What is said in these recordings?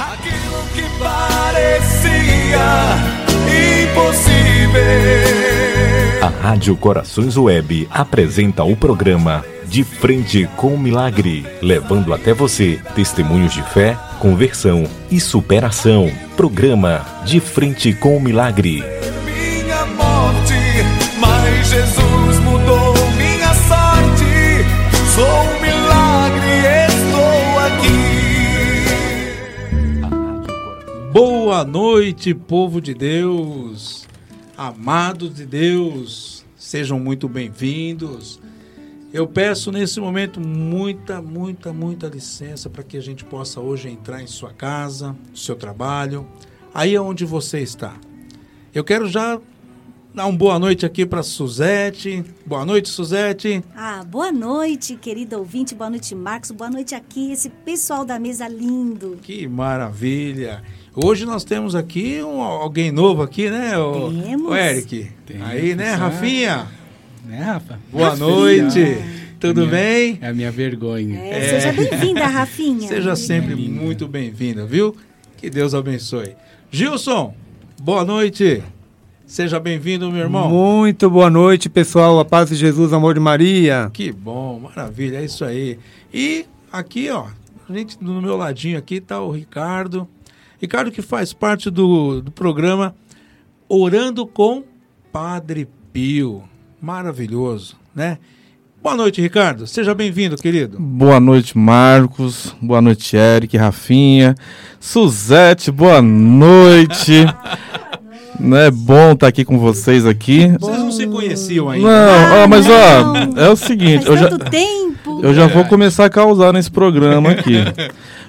Aquilo que parecia impossível. A Rádio Corações Web apresenta o programa De Frente com o Milagre, levando até você testemunhos de fé, conversão e superação. Programa De Frente com o Milagre. Minha morte, mas Jesus mudou Boa noite, povo de Deus, amados de Deus, sejam muito bem-vindos. Eu peço nesse momento muita, muita, muita licença para que a gente possa hoje entrar em sua casa, seu trabalho, aí onde você está. Eu quero já dar uma boa noite aqui para Suzete. Boa noite, Suzete. Ah, boa noite, querido ouvinte, boa noite, Marcos, boa noite aqui, esse pessoal da mesa lindo. Que maravilha. Hoje nós temos aqui um, alguém novo aqui, né? O, Temos. o Eric. Temos, Aí, né, é. Rafinha? Né, Rafa? Boa Rafinha. noite. Tudo É a minha- bem? É a minha vergonha. É, Seja bem-vinda, Rafinha. Seja sempre muito bem-vinda, viu? Que Deus abençoe. Gilson, boa noite. Seja bem-vindo, meu irmão. Muito boa noite, pessoal. A paz de Jesus, amor de Maria. Que bom, maravilha, é isso aí. E aqui, ó, a gente no meu ladinho aqui tá o Ricardo. Ricardo que faz parte do, do programa Orando com Padre Pio. Maravilhoso, né? Boa noite, Ricardo. Seja bem-vindo, querido. Boa noite, Marcos. Boa noite, Eric, Rafinha. Suzete, boa noite. Não é bom estar aqui com vocês aqui. Vocês não se conheciam ainda. Não, ó, mas não. ó, é o seguinte, eu Faz já, tanto tempo. eu já vou começar a causar nesse programa aqui.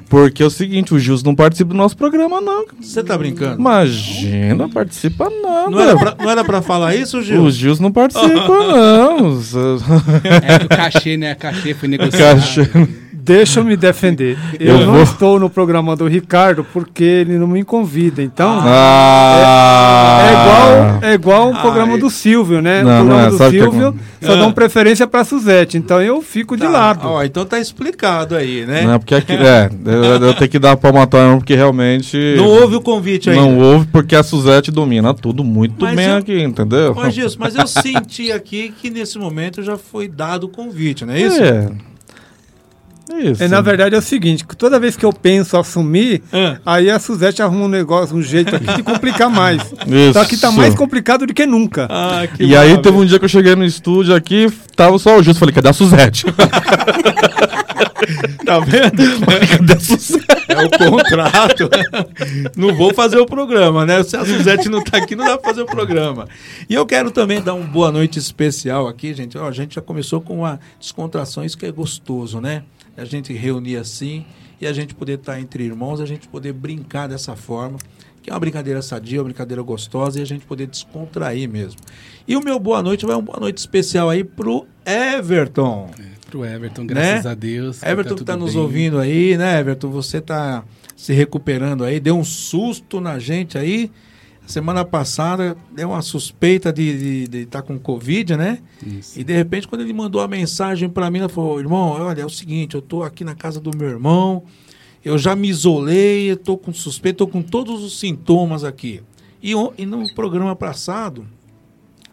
Porque é o seguinte, o Gils não participa do nosso programa, não. Você tá brincando? Imagina, participa nada. Não era, pra, não era pra falar isso, Gil? O Gils não participa, não. É que o cachê, né? O cachê foi negociado. Caixa. Deixa eu me defender. Eu, Eu não vou- estou no programa do Ricardo porque ele não me convida. Então, Ah. é igual, é igual o programa Ai. do Silvio, né? Não, o programa não é, do que Silvio é- só dão preferência para Suzete. Então eu fico de Tá. lado. Ó, então tá explicado aí, né? Não, porque aqui, é, eu, eu tenho que dar uma palmatória porque realmente. Não houve o convite ainda. Não houve porque a Suzete domina tudo muito Mas bem eu- aqui, entendeu? Ô, Gilson, mas eu senti aqui que nesse momento já foi dado o convite, não é isso? É. Isso. É, na verdade é o seguinte, que toda vez que eu penso assumir, Ah. aí a Suzete arruma um negócio, um jeito aqui de complicar mais. Isso. Só que tá mais complicado do que nunca. Ah, que E aí maravilha. teve um dia que eu cheguei no estúdio aqui, tava só o Gilson, falei, cadê a Suzete? Tá vendo? cadê a Suzete? É o contrato. não vou fazer o programa, né? Se a Suzete não tá aqui, não dá pra fazer o programa. E eu quero também dar uma boa noite especial aqui, gente. Ó, a gente já começou com uma descontração, isso que é gostoso, né? A gente reunir assim e a gente poder estar entre irmãos, a gente poder brincar dessa forma, que é uma brincadeira sadia, uma brincadeira gostosa e a gente poder descontrair mesmo. E o meu boa noite vai um boa noite especial aí pro Everton. Pro Everton, graças Né? a Deus. Everton que tudo tá nos bem. ouvindo aí, né, Everton? Você tá se recuperando aí, deu um susto na gente aí. Semana passada deu uma suspeita de estar tá com Covid, né? Isso. E de repente, quando ele mandou a mensagem para mim, ele falou: irmão, olha, é o seguinte, eu tô aqui na casa do meu irmão, eu já me isolei, tô com suspeita, tô com todos os sintomas aqui. E, e no programa passado,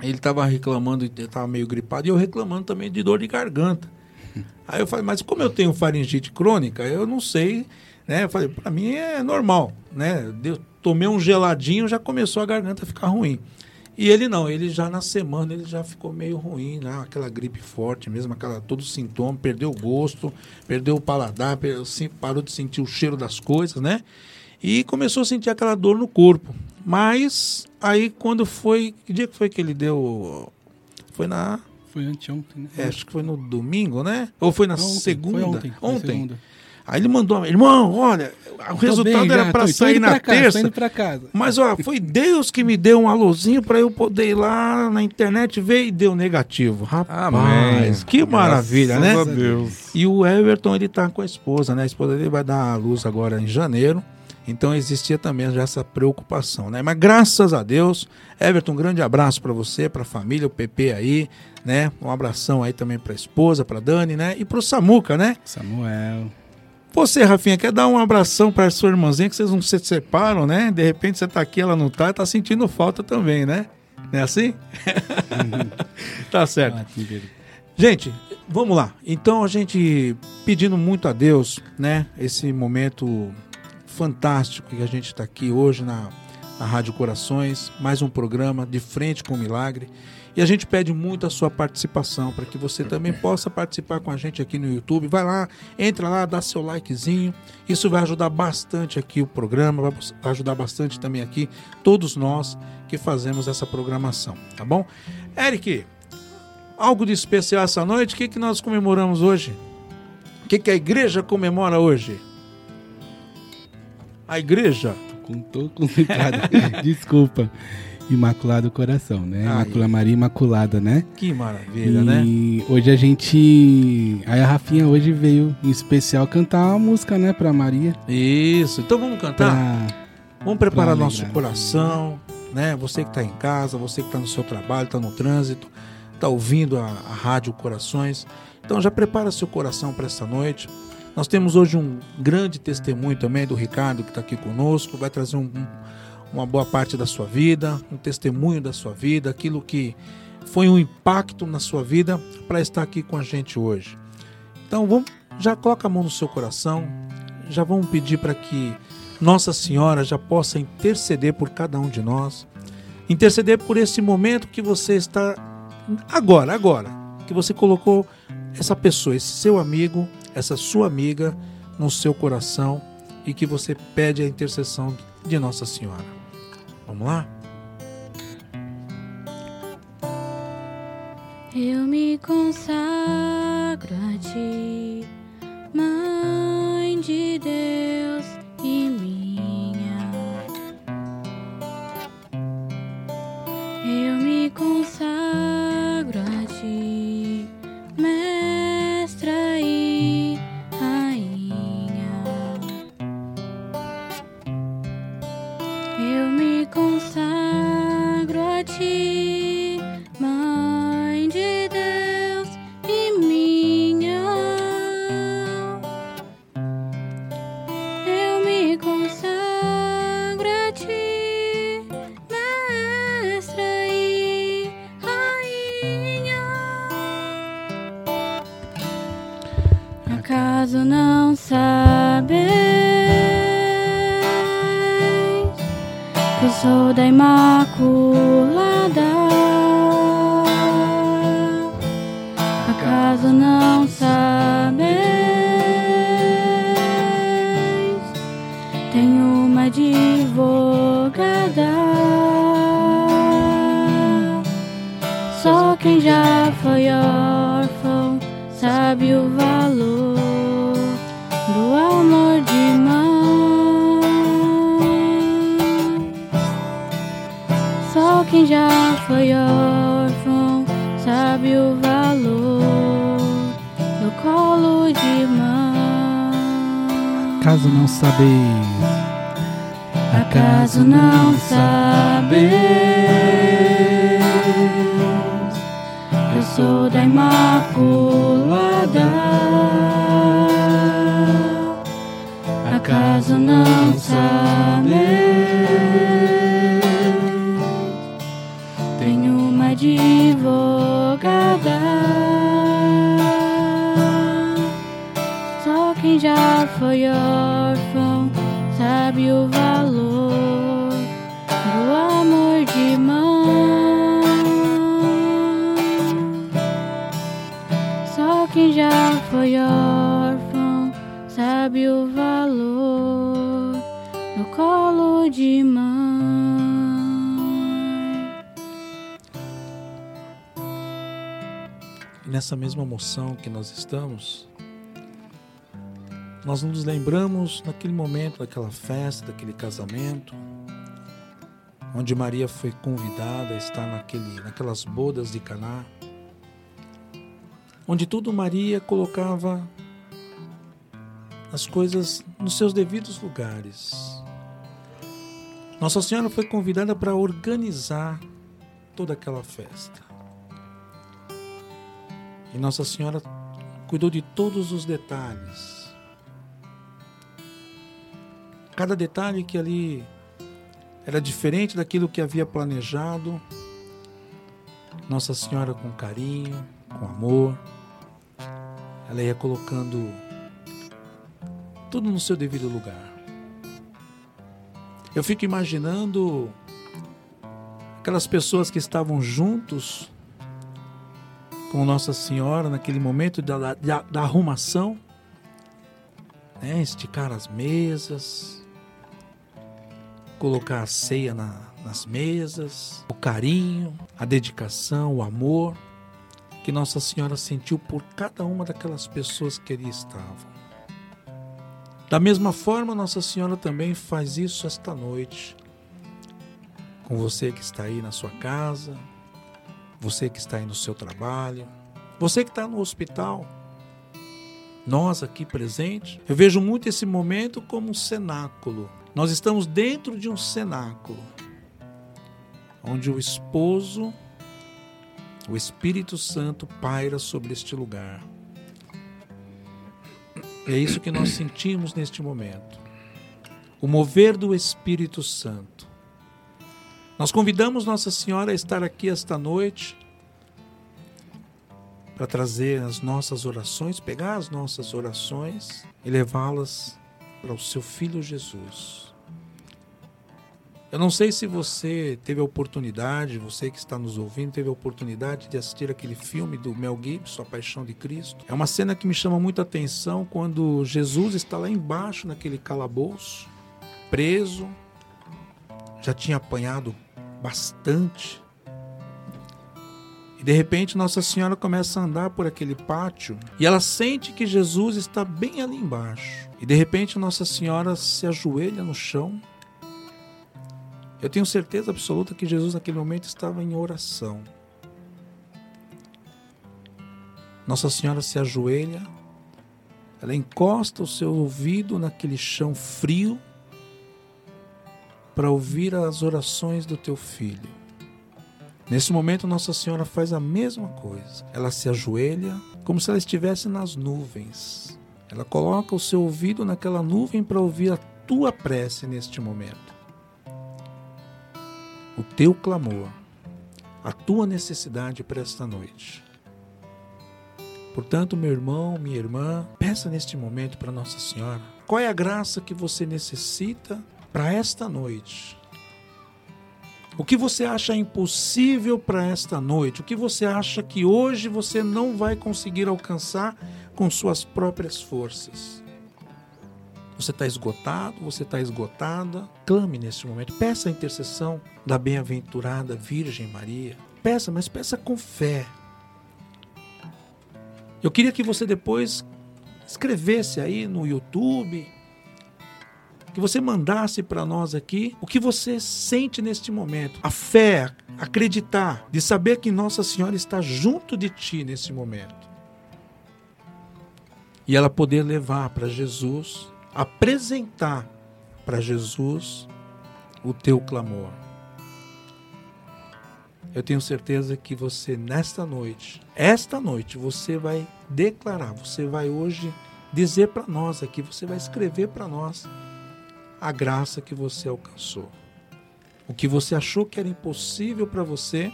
ele estava reclamando, estava meio gripado, e eu reclamando também de dor de garganta. Aí eu falei, mas como eu tenho faringite crônica, eu não sei, né? Eu falei, para mim é normal, né? Deu, tomei um geladinho, já começou a garganta a ficar ruim. E ele não, ele já na semana ele já ficou meio ruim, né? Aquela gripe forte mesmo, aquela todo sintoma, perdeu o gosto, perdeu o paladar, per- sim- parou de sentir o cheiro das coisas, né? E começou a sentir aquela dor no corpo. Mas aí quando foi, que dia que foi que ele deu? Foi na Foi anteontem, né? é, acho que foi no domingo, né? Ou foi na Ontem, segunda? Foi ontem. foi segunda. Aí ele mandou, irmão, olha, o resultado bem, era para sair na pra casa, terça. Mas ó, foi Deus que me deu um alôzinho para eu poder ir lá na internet ver e deu negativo. Rapaz, Amém. que maravilha, Graças né? a Deus. E o Everton, ele tá com a esposa, né? A esposa dele vai dar a luz agora em janeiro. Então existia também já essa preocupação, né? Mas graças a Deus, Everton, um grande abraço para você, para a família, o PP aí, né? Um abração aí também para a esposa, para Dani, né? E para o Samuca, né? Samuel. Você, Rafinha, quer dar um abração para sua irmãzinha que vocês não se separam, né? De repente você tá aqui, ela não tá, tá sentindo falta também, né? Não é assim? tá certo. Ah. Gente, vamos lá. Então a gente pedindo muito a Deus, né? Esse momento fantástico que a gente está aqui hoje na, na Rádio Corações, mais um programa de frente com o milagre. E a gente pede muito a sua participação para que você também possa participar com a gente aqui no YouTube. Vai lá, entra lá, dá seu likezinho. Isso vai ajudar bastante aqui o programa, vai ajudar bastante também aqui todos nós que fazemos essa programação, tá bom? Eric, algo de especial essa noite? O que, que nós comemoramos hoje? O que, que a igreja comemora hoje? A igreja? Com todo complicado. Desculpa. Imaculado Coração, né? Ai. Imacula Maria Imaculada, né? Que maravilha, né? e hoje a gente. Aí a Rafinha hoje veio em especial cantar uma música, né, pra Maria. Isso. Então vamos cantar? Pra... Vamos preparar nosso coração, né? Você que está em casa, você que está no seu trabalho, está no trânsito, está ouvindo a, a rádio Corações. Então já prepara seu coração para essa noite. Nós temos hoje um grande testemunho também do Ricardo que está aqui conosco, vai trazer um- um- uma boa parte da sua vida, um testemunho da sua vida, aquilo que foi um impacto na sua vida para estar aqui com a gente hoje. Então vamos, já coloca a mão no seu coração, já vamos pedir para que Nossa Senhora já possa interceder por cada um de nós, interceder por esse momento que você está agora, agora, que você colocou essa pessoa, esse seu amigo, essa sua amiga no seu coração e que você pede a intercessão de Nossa Senhora. Vamos lá? Eu me consagro a ti, Mãe de Deus e minha. Eu me consagro eu sou da Imaculada? Mãe. Caso não sabeis. Acaso não sabeis? Eu sou da Imaculada. Acaso não sabeis? Tenho uma advogada. Só quem já foi sabe o valor do amor de mãe. Só quem já foi órfão sabe o valor do colo de mãe. Nessa mesma emoção que nós estamos, nós nos lembramos naquele momento, daquela festa, daquele casamento, onde Maria foi convidada a estar naquele, naquelas bodas de Caná, onde tudo Maria colocava as coisas nos seus devidos lugares. Nossa Senhora foi convidada para organizar toda aquela festa. E Nossa Senhora cuidou de todos os detalhes. Cada detalhe que ali era diferente daquilo que havia planejado. Nossa Senhora com carinho, com amor, ela ia colocando tudo no seu devido lugar. Eu fico imaginando aquelas pessoas que estavam juntos com Nossa Senhora naquele momento da, da, da arrumação, né? esticar as mesas, colocar a ceia na, nas mesas, o carinho, a dedicação, o amor que Nossa Senhora sentiu por cada uma daquelas pessoas que ali estavam. Da mesma forma, Nossa Senhora também faz isso esta noite. Com você que está aí na sua casa, você que está aí no seu trabalho, você que está no hospital, nós aqui presentes. Eu vejo muito esse momento como um cenáculo. Nós estamos dentro de um cenáculo, onde o esposo, o Espírito Santo, paira sobre este lugar. É isso que nós sentimos neste momento. O mover do Espírito Santo. Nós convidamos Nossa Senhora a estar aqui esta noite para trazer as nossas orações, pegar as nossas orações e levá-las para o seu filho Jesus. Eu não sei se você teve a oportunidade, você que está nos ouvindo, teve a oportunidade de assistir aquele filme do Mel Gibson, A Paixão de Cristo. É uma cena que me chama muita atenção quando Jesus está lá embaixo naquele calabouço, preso, já tinha apanhado bastante. E de repente Nossa Senhora começa a andar por aquele pátio e ela sente que Jesus está bem ali embaixo. E de repente Nossa Senhora se ajoelha no chão eu tenho certeza absoluta que Jesus naquele momento estava em oração. Nossa Senhora se ajoelha, ela encosta o seu ouvido naquele chão frio para ouvir as orações do teu filho. Nesse momento, Nossa Senhora faz a mesma coisa. Ela se ajoelha como se ela estivesse nas nuvens. Ela coloca o seu ouvido naquela nuvem para ouvir a tua prece neste momento o teu clamor, a tua necessidade para esta noite. Portanto, meu irmão, minha irmã, peça neste momento para Nossa Senhora qual é a graça que você necessita para esta noite. O que você acha impossível para esta noite? O que você acha que hoje você não vai conseguir alcançar com suas próprias forças? Você está esgotado, você está esgotada. Clame neste momento. Peça a intercessão da bem-aventurada Virgem Maria. Peça, mas peça com fé. Eu queria que você depois escrevesse aí no YouTube, que você mandasse para nós aqui o que você sente neste momento. A fé, acreditar, de saber que Nossa Senhora está junto de ti nesse momento. E ela poder levar para Jesus apresentar para Jesus o teu clamor. Eu tenho certeza que você, nesta noite, esta noite, você vai declarar, você vai hoje dizer para nós aqui, você vai escrever para nós a graça que você alcançou. O que você achou que era impossível para você,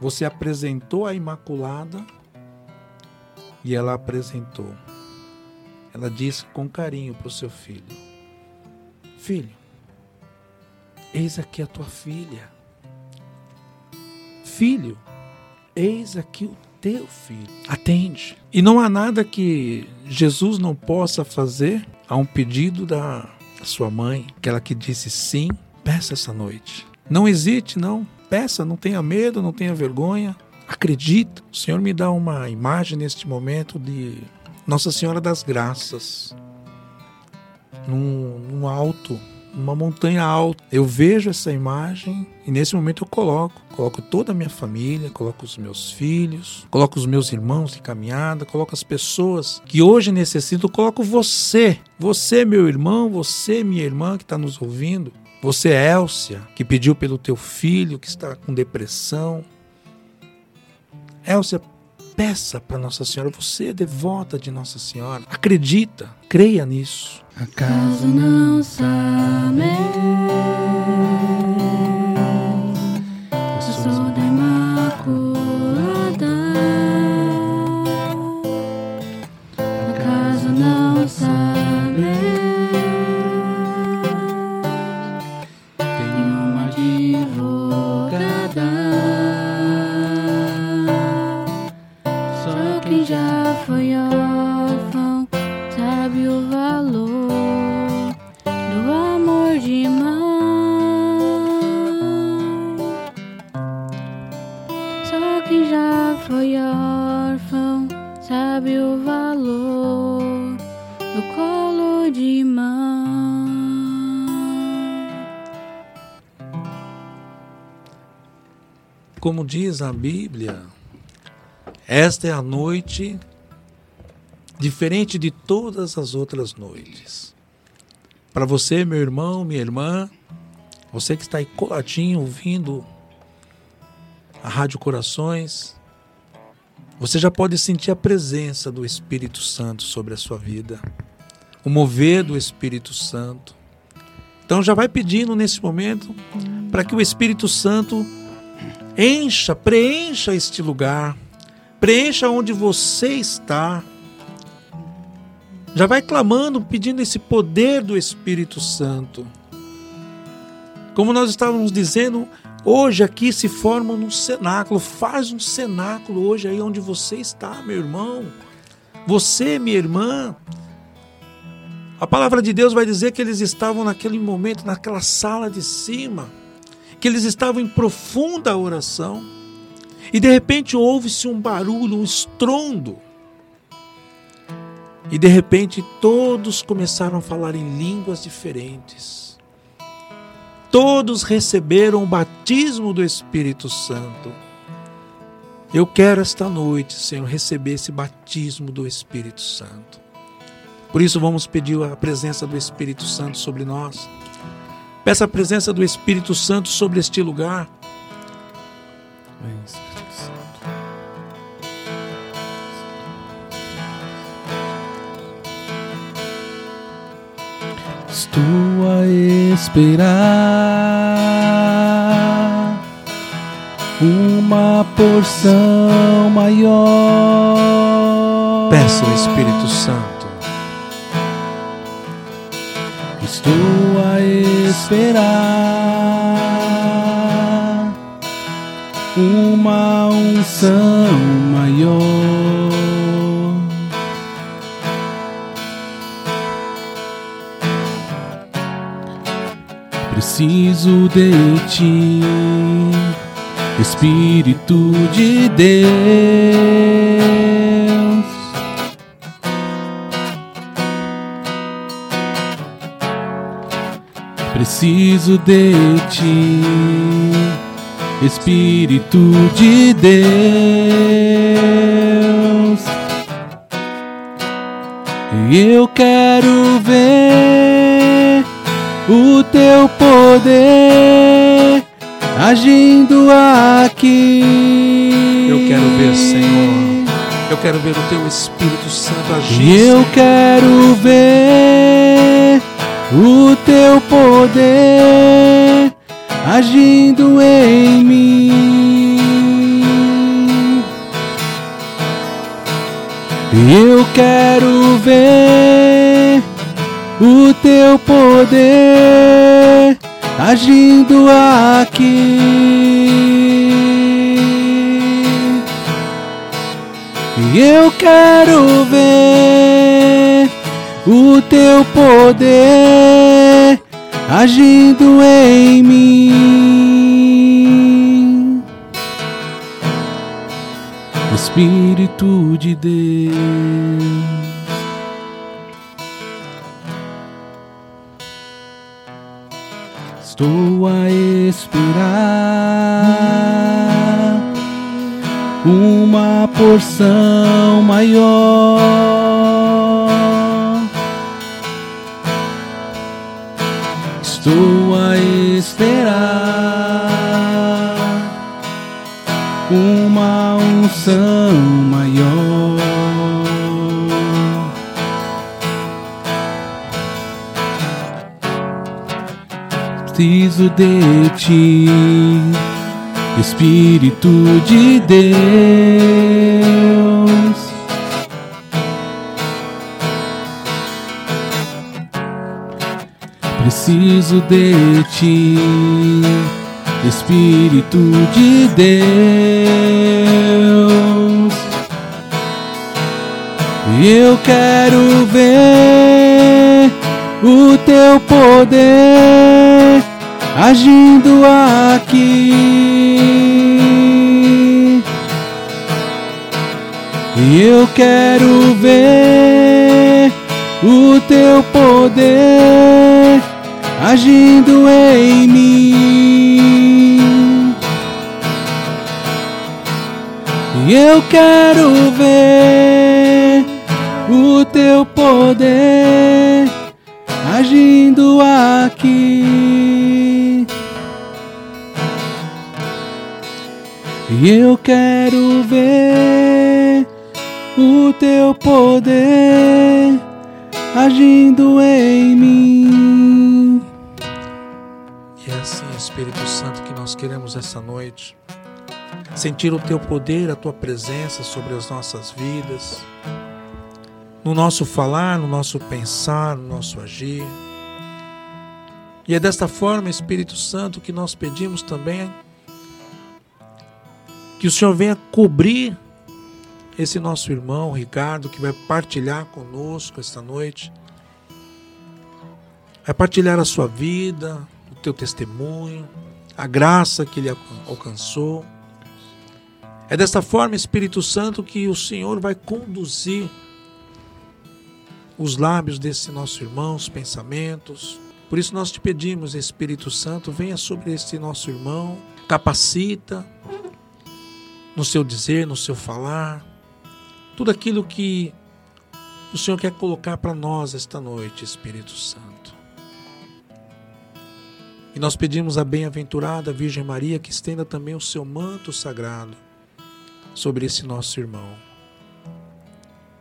você apresentou a Imaculada e ela apresentou ela disse com carinho para o seu filho: Filho, eis aqui a tua filha. Filho, eis aqui o teu filho. Atende. E não há nada que Jesus não possa fazer a um pedido da, sua mãe, aquela que disse sim, peça essa noite. Não hesite, não. Peça, não tenha medo, não tenha vergonha. Acredita. O Senhor me dá uma imagem neste momento de nossa Senhora das Graças, num, num alto, uma montanha alta. Eu vejo essa imagem e nesse momento eu coloco, coloco toda a minha família, coloco os meus filhos, coloco os meus irmãos de caminhada, coloco as pessoas que hoje necessitam, coloco você, você meu irmão, você minha irmã que está nos ouvindo, você Elcia que pediu pelo teu filho que está com depressão. Elcia peça para Nossa Senhora. Você é devota de Nossa Senhora. Acredita, creia nisso. Acaso não sabe, diz a Bíblia, esta é a noite diferente de todas as outras noites. Para você, meu irmão, minha irmã, você que está aí coladinho ouvindo a Rádio Corações, você já pode sentir a presença do Espírito Santo sobre a sua vida, o mover do Espírito Santo. Então já vai pedindo nesse momento para que o Espírito Santo encha, preencha este lugar, preencha onde você está. Já vai clamando, pedindo esse poder do Espírito Santo. Como nós estávamos dizendo, hoje aqui se forma um cenáculo. Faz um cenáculo hoje aí onde você está, meu irmão. Você, minha irmã. A palavra de Deus vai dizer que eles estavam naquele momento, naquela sala de cima, que eles estavam em profunda oração. E de repente ouve-se um barulho, um estrondo. E de repente todos começaram a falar em línguas diferentes. Todos receberam o batismo do Espírito Santo. Eu quero esta noite, Senhor, receber esse batismo do Espírito Santo. Por isso vamos pedir a presença do Espírito Santo sobre nós. Peça a presença do Espírito Santo sobre este lugar. Vem, Espírito Santo. Estou a esperar uma porção maior. Peça o Espírito Santo. Estou a esperar uma unção maior. Preciso de ti, Espírito de Deus. Preciso de ti, Espírito de Deus. Eu quero ver o teu poder agindo aqui. Eu quero ver, Senhor. Eu quero ver o teu Espírito Santo agir. E eu quero ver o teu poder agindo em mim. Eu quero ver o teu poder agindo aqui. E eu quero ver o teu poder agindo em mim. Espírito de Deus. Estou a esperar uma porção maior. esperar uma unção maior. Preciso de ti, Espírito de Deus. Preciso de ti, Espírito de Deus. Eu quero ver o teu poder agindo aqui. Eu quero ver o teu poder agindo em mim. Eu quero ver o teu poder agindo aqui. Eu quero ver o teu poder agindo em mim. Espírito Santo, que nós queremos essa noite. Sentir o teu poder, a tua presença sobre as nossas vidas. No nosso falar, no nosso pensar, no nosso agir. E é desta forma, Espírito Santo, que nós pedimos também que o Senhor venha cobrir esse nosso irmão Ricardo, que vai partilhar conosco esta noite. Vai partilhar a sua vida, teu testemunho, a graça que ele alcan- alcançou. É desta forma, Espírito Santo, que o Senhor vai conduzir os lábios desse nosso irmão, os pensamentos. Por isso nós te pedimos, Espírito Santo, venha sobre esse nosso irmão, capacita no seu dizer, no seu falar, tudo aquilo que o Senhor quer colocar para nós esta noite, Espírito Santo. E nós pedimos a bem-aventurada Virgem Maria que estenda também o seu manto sagrado sobre esse nosso irmão.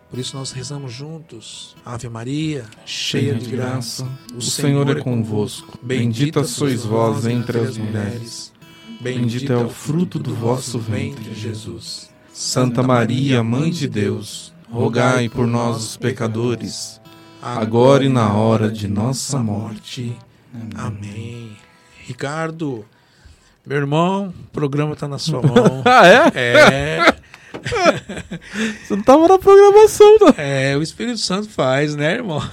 Por isso nós rezamos juntos. Ave Maria, cheia de graça, o Senhor é convosco. Bendita sois vós entre as mulheres. Bendito é o fruto do vosso ventre, Jesus. Santa Maria, Mãe de Deus, rogai por nós, os pecadores, agora e na hora de nossa morte. Amém. Ricardo, meu irmão, o programa está na sua mão. Ah, é? É, Você não tava na programação, não. é, o Espírito Santo faz, né, irmão?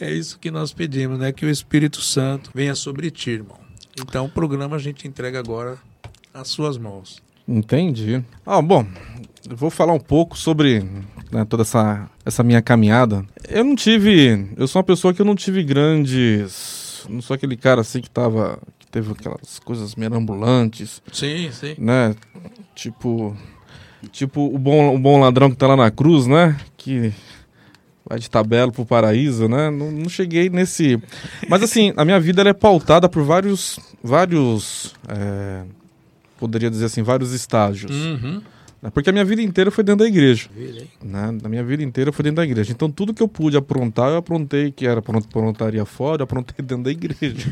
É isso que nós pedimos, né? Que o Espírito Santo venha sobre ti, irmão. Então o programa a gente entrega agora às suas mãos. Entendi. Ah, bom, eu vou falar um pouco sobre né, toda essa, essa minha caminhada. Eu não tive. Eu sou uma pessoa que eu não tive grandes. Não sou aquele cara assim que tava. que teve aquelas coisas merambulantes, Sim, sim. né? Tipo. Tipo o bom, o bom ladrão que tá lá na cruz, né? Que vai de tabela pro paraíso, né? Não, não cheguei nesse. Mas assim, a minha vida ela é pautada por vários. vários. é, poderia dizer assim, vários estágios. Uhum. Né? Porque a minha vida inteira foi dentro da igreja. Né? A minha vida inteira foi dentro da igreja. Então tudo que eu pude aprontar, eu aprontei, que era apron- aprontaria fora, eu aprontei dentro da igreja.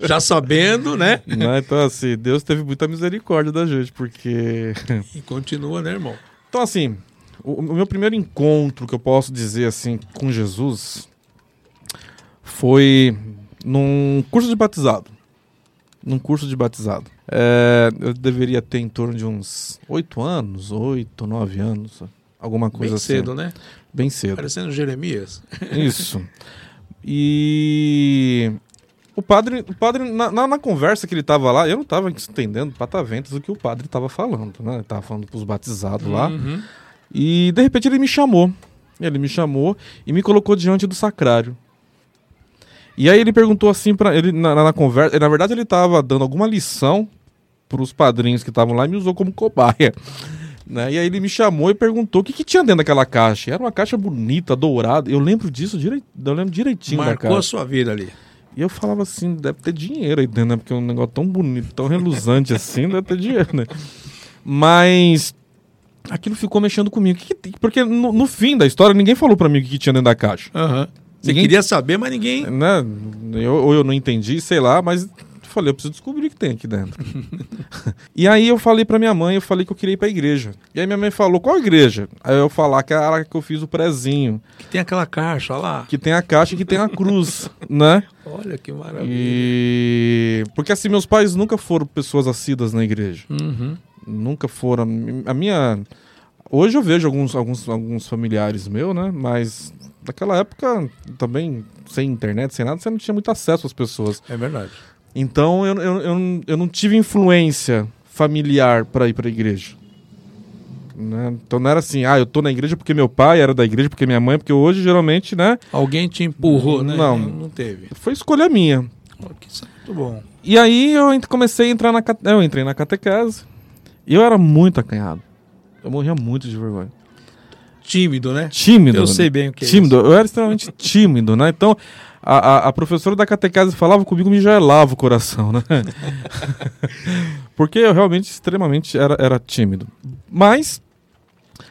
Já sabendo, né? né? Então, assim, Deus teve muita misericórdia da gente, porque. E continua, né, irmão? Então, assim, o, o meu primeiro encontro que eu posso dizer assim com Jesus foi num curso de batizado. Num curso de batizado. É, eu deveria ter em torno de uns oito anos, oito, nove anos, alguma coisa Bem assim. cedo, né? Bem cedo. Parecendo Jeremias. Isso. E o padre, o padre na, na, na conversa que ele tava lá, eu não tava entendendo pataventas o que o padre tava falando, né? Ele tava falando pros batizados lá. Uhum. E de repente ele me chamou. Ele me chamou e me colocou diante do sacrário. E aí ele perguntou assim para ele na, na conversa, na verdade ele tava dando alguma lição pros padrinhos que estavam lá e me usou como cobaia. Né? E aí ele me chamou e perguntou o que, que tinha dentro daquela caixa. Era uma caixa bonita, dourada. Eu lembro disso, direi, eu lembro direitinho da Marcou a caixa. sua vida ali. E eu falava assim, deve ter dinheiro aí dentro, né? Porque é um negócio tão bonito, tão reluzante assim, deve ter dinheiro, né? Mas aquilo ficou mexendo comigo. Que que porque no, no fim da história, ninguém falou pra mim o que, que tinha dentro da caixa. Aham. Você Ninguém- queria saber, mas ninguém. né? Eu, ou eu não entendi, sei lá, mas falei, eu preciso descobrir o que tem aqui dentro. e aí eu falei pra minha mãe, eu falei que eu queria ir pra igreja. E aí minha mãe falou, qual igreja? Aí eu falar que era a que eu fiz o prezinho, Que tem aquela caixa, olha lá. que tem a caixa e que tem a cruz, né? Olha que maravilha. E porque assim meus pais nunca foram pessoas assíduas na igreja. Uhum. Nunca foram. A minha. Hoje eu vejo alguns, alguns, alguns familiares meus, né? Mas naquela época também, sem internet, sem nada, você não tinha muito acesso às pessoas. É verdade. Então eu, eu, eu, não- eu não tive influência familiar para ir para a igreja. Né? Então não era assim, ah, eu tô na igreja porque meu pai era da igreja, porque minha mãe, porque hoje geralmente, né? Alguém te empurrou, né? Não. Não teve. Foi escolha minha. Ó, que é muito bom. E aí eu comecei a entrar na eu entrei na catequese e eu era muito acanhado. Eu morria muito de vergonha. Tímido, né? Tímido. Eu sei bem o que é tímido. Eu era extremamente tímido, né? Então, a, a, a professora da catequese falava comigo, me gelava o coração, né? Porque eu realmente extremamente era, era tímido. Mas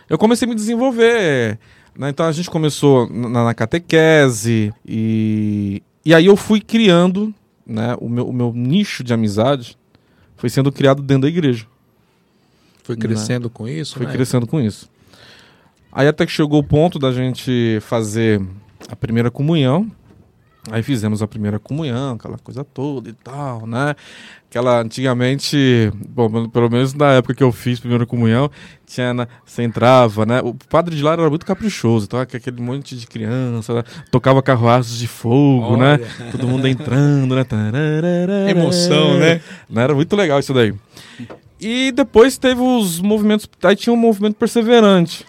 eu comecei a me desenvolver. Né? Então a gente começou na, na catequese e, e aí eu fui criando, né? O meu, o meu nicho de amizade foi sendo criado dentro da igreja. Foi crescendo com isso, Fui né? crescendo com isso. Aí até que chegou o ponto da gente fazer a primeira comunhão. Aí fizemos a primeira comunhão, aquela coisa toda e tal, né? Aquela antigamente, bom, pelo- menos na época que eu fiz primeira comunhão, tinha, na- você entrava, né? O padre de lá era muito caprichoso, então aquele monte de criança, né? tocava carruagens de fogo, né? Olha. Todo mundo entrando, né? Tararara. Emoção, né? Né? Era muito legal isso daí. E depois teve os movimentos. Aí tinha um movimento perseverante.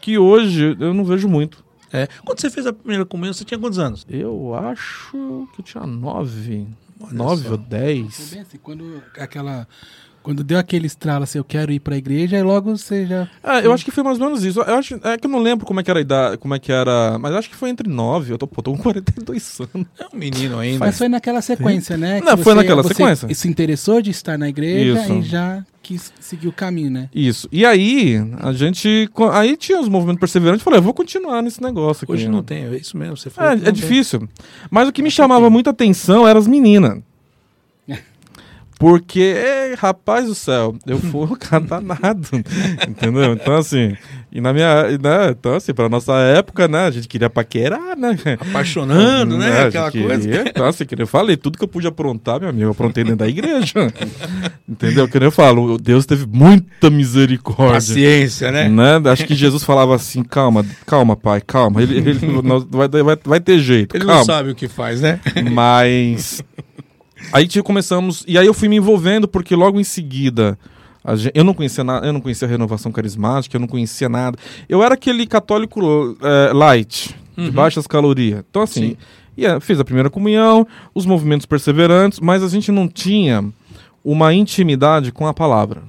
Que hoje eu não vejo muito. É. Quando você fez a primeira comunhão, você tinha quantos anos? Eu acho que eu tinha nove. Olha nove só. ou Foi dez. bem assim, quando aquela. Quando deu aquele estralo assim, eu quero ir pra igreja, aí logo você já. Ah, eu acho que foi mais ou menos isso. Eu acho, é que eu não lembro como é que era a idade, como é que era. Mas acho que foi entre nove. Eu tô, pô, tô com 42 anos. É um menino ainda. Mas foi naquela sequência, né? Não, que foi naquela você sequência. se interessou de estar na igreja Isso. e já quis seguir o caminho, né? Isso. E aí, a gente. Aí tinha os movimentos perseverantes. Falei, eu vou continuar nesse negócio aqui. Hoje não tem, é isso mesmo. Você falou É, é tem. difícil. Mas o que me chamava muita atenção eram as meninas. Porque, rapaz do céu, eu fui um cara danado, entendeu? Então, assim, e na minha, né, então, assim, pra nossa época, né, a gente queria paquerar, né? Apaixonando, né? gente Aquela queria, coisa. Então, assim, que eu falei, tudo que eu pude aprontar, meu amigo, eu aprontei dentro da igreja, entendeu? Que eu falo, Deus teve muita misericórdia. Paciência, né? Né? Acho que Jesus falava assim, calma, calma, pai, calma. Ele, ele- vai, vai, vai ter jeito, Ele calma. não sabe o que faz, né? Mas aí tipo, começamos e aí eu fui me envolvendo porque logo em seguida a gen- eu não conhecia nada, eu não conhecia a renovação carismática, eu não conhecia nada. Eu era aquele católico eh, light, de baixas calorias. Então assim, Sim. ia, fiz a primeira comunhão, os movimentos perseverantes, mas a gente não tinha uma intimidade com a palavra.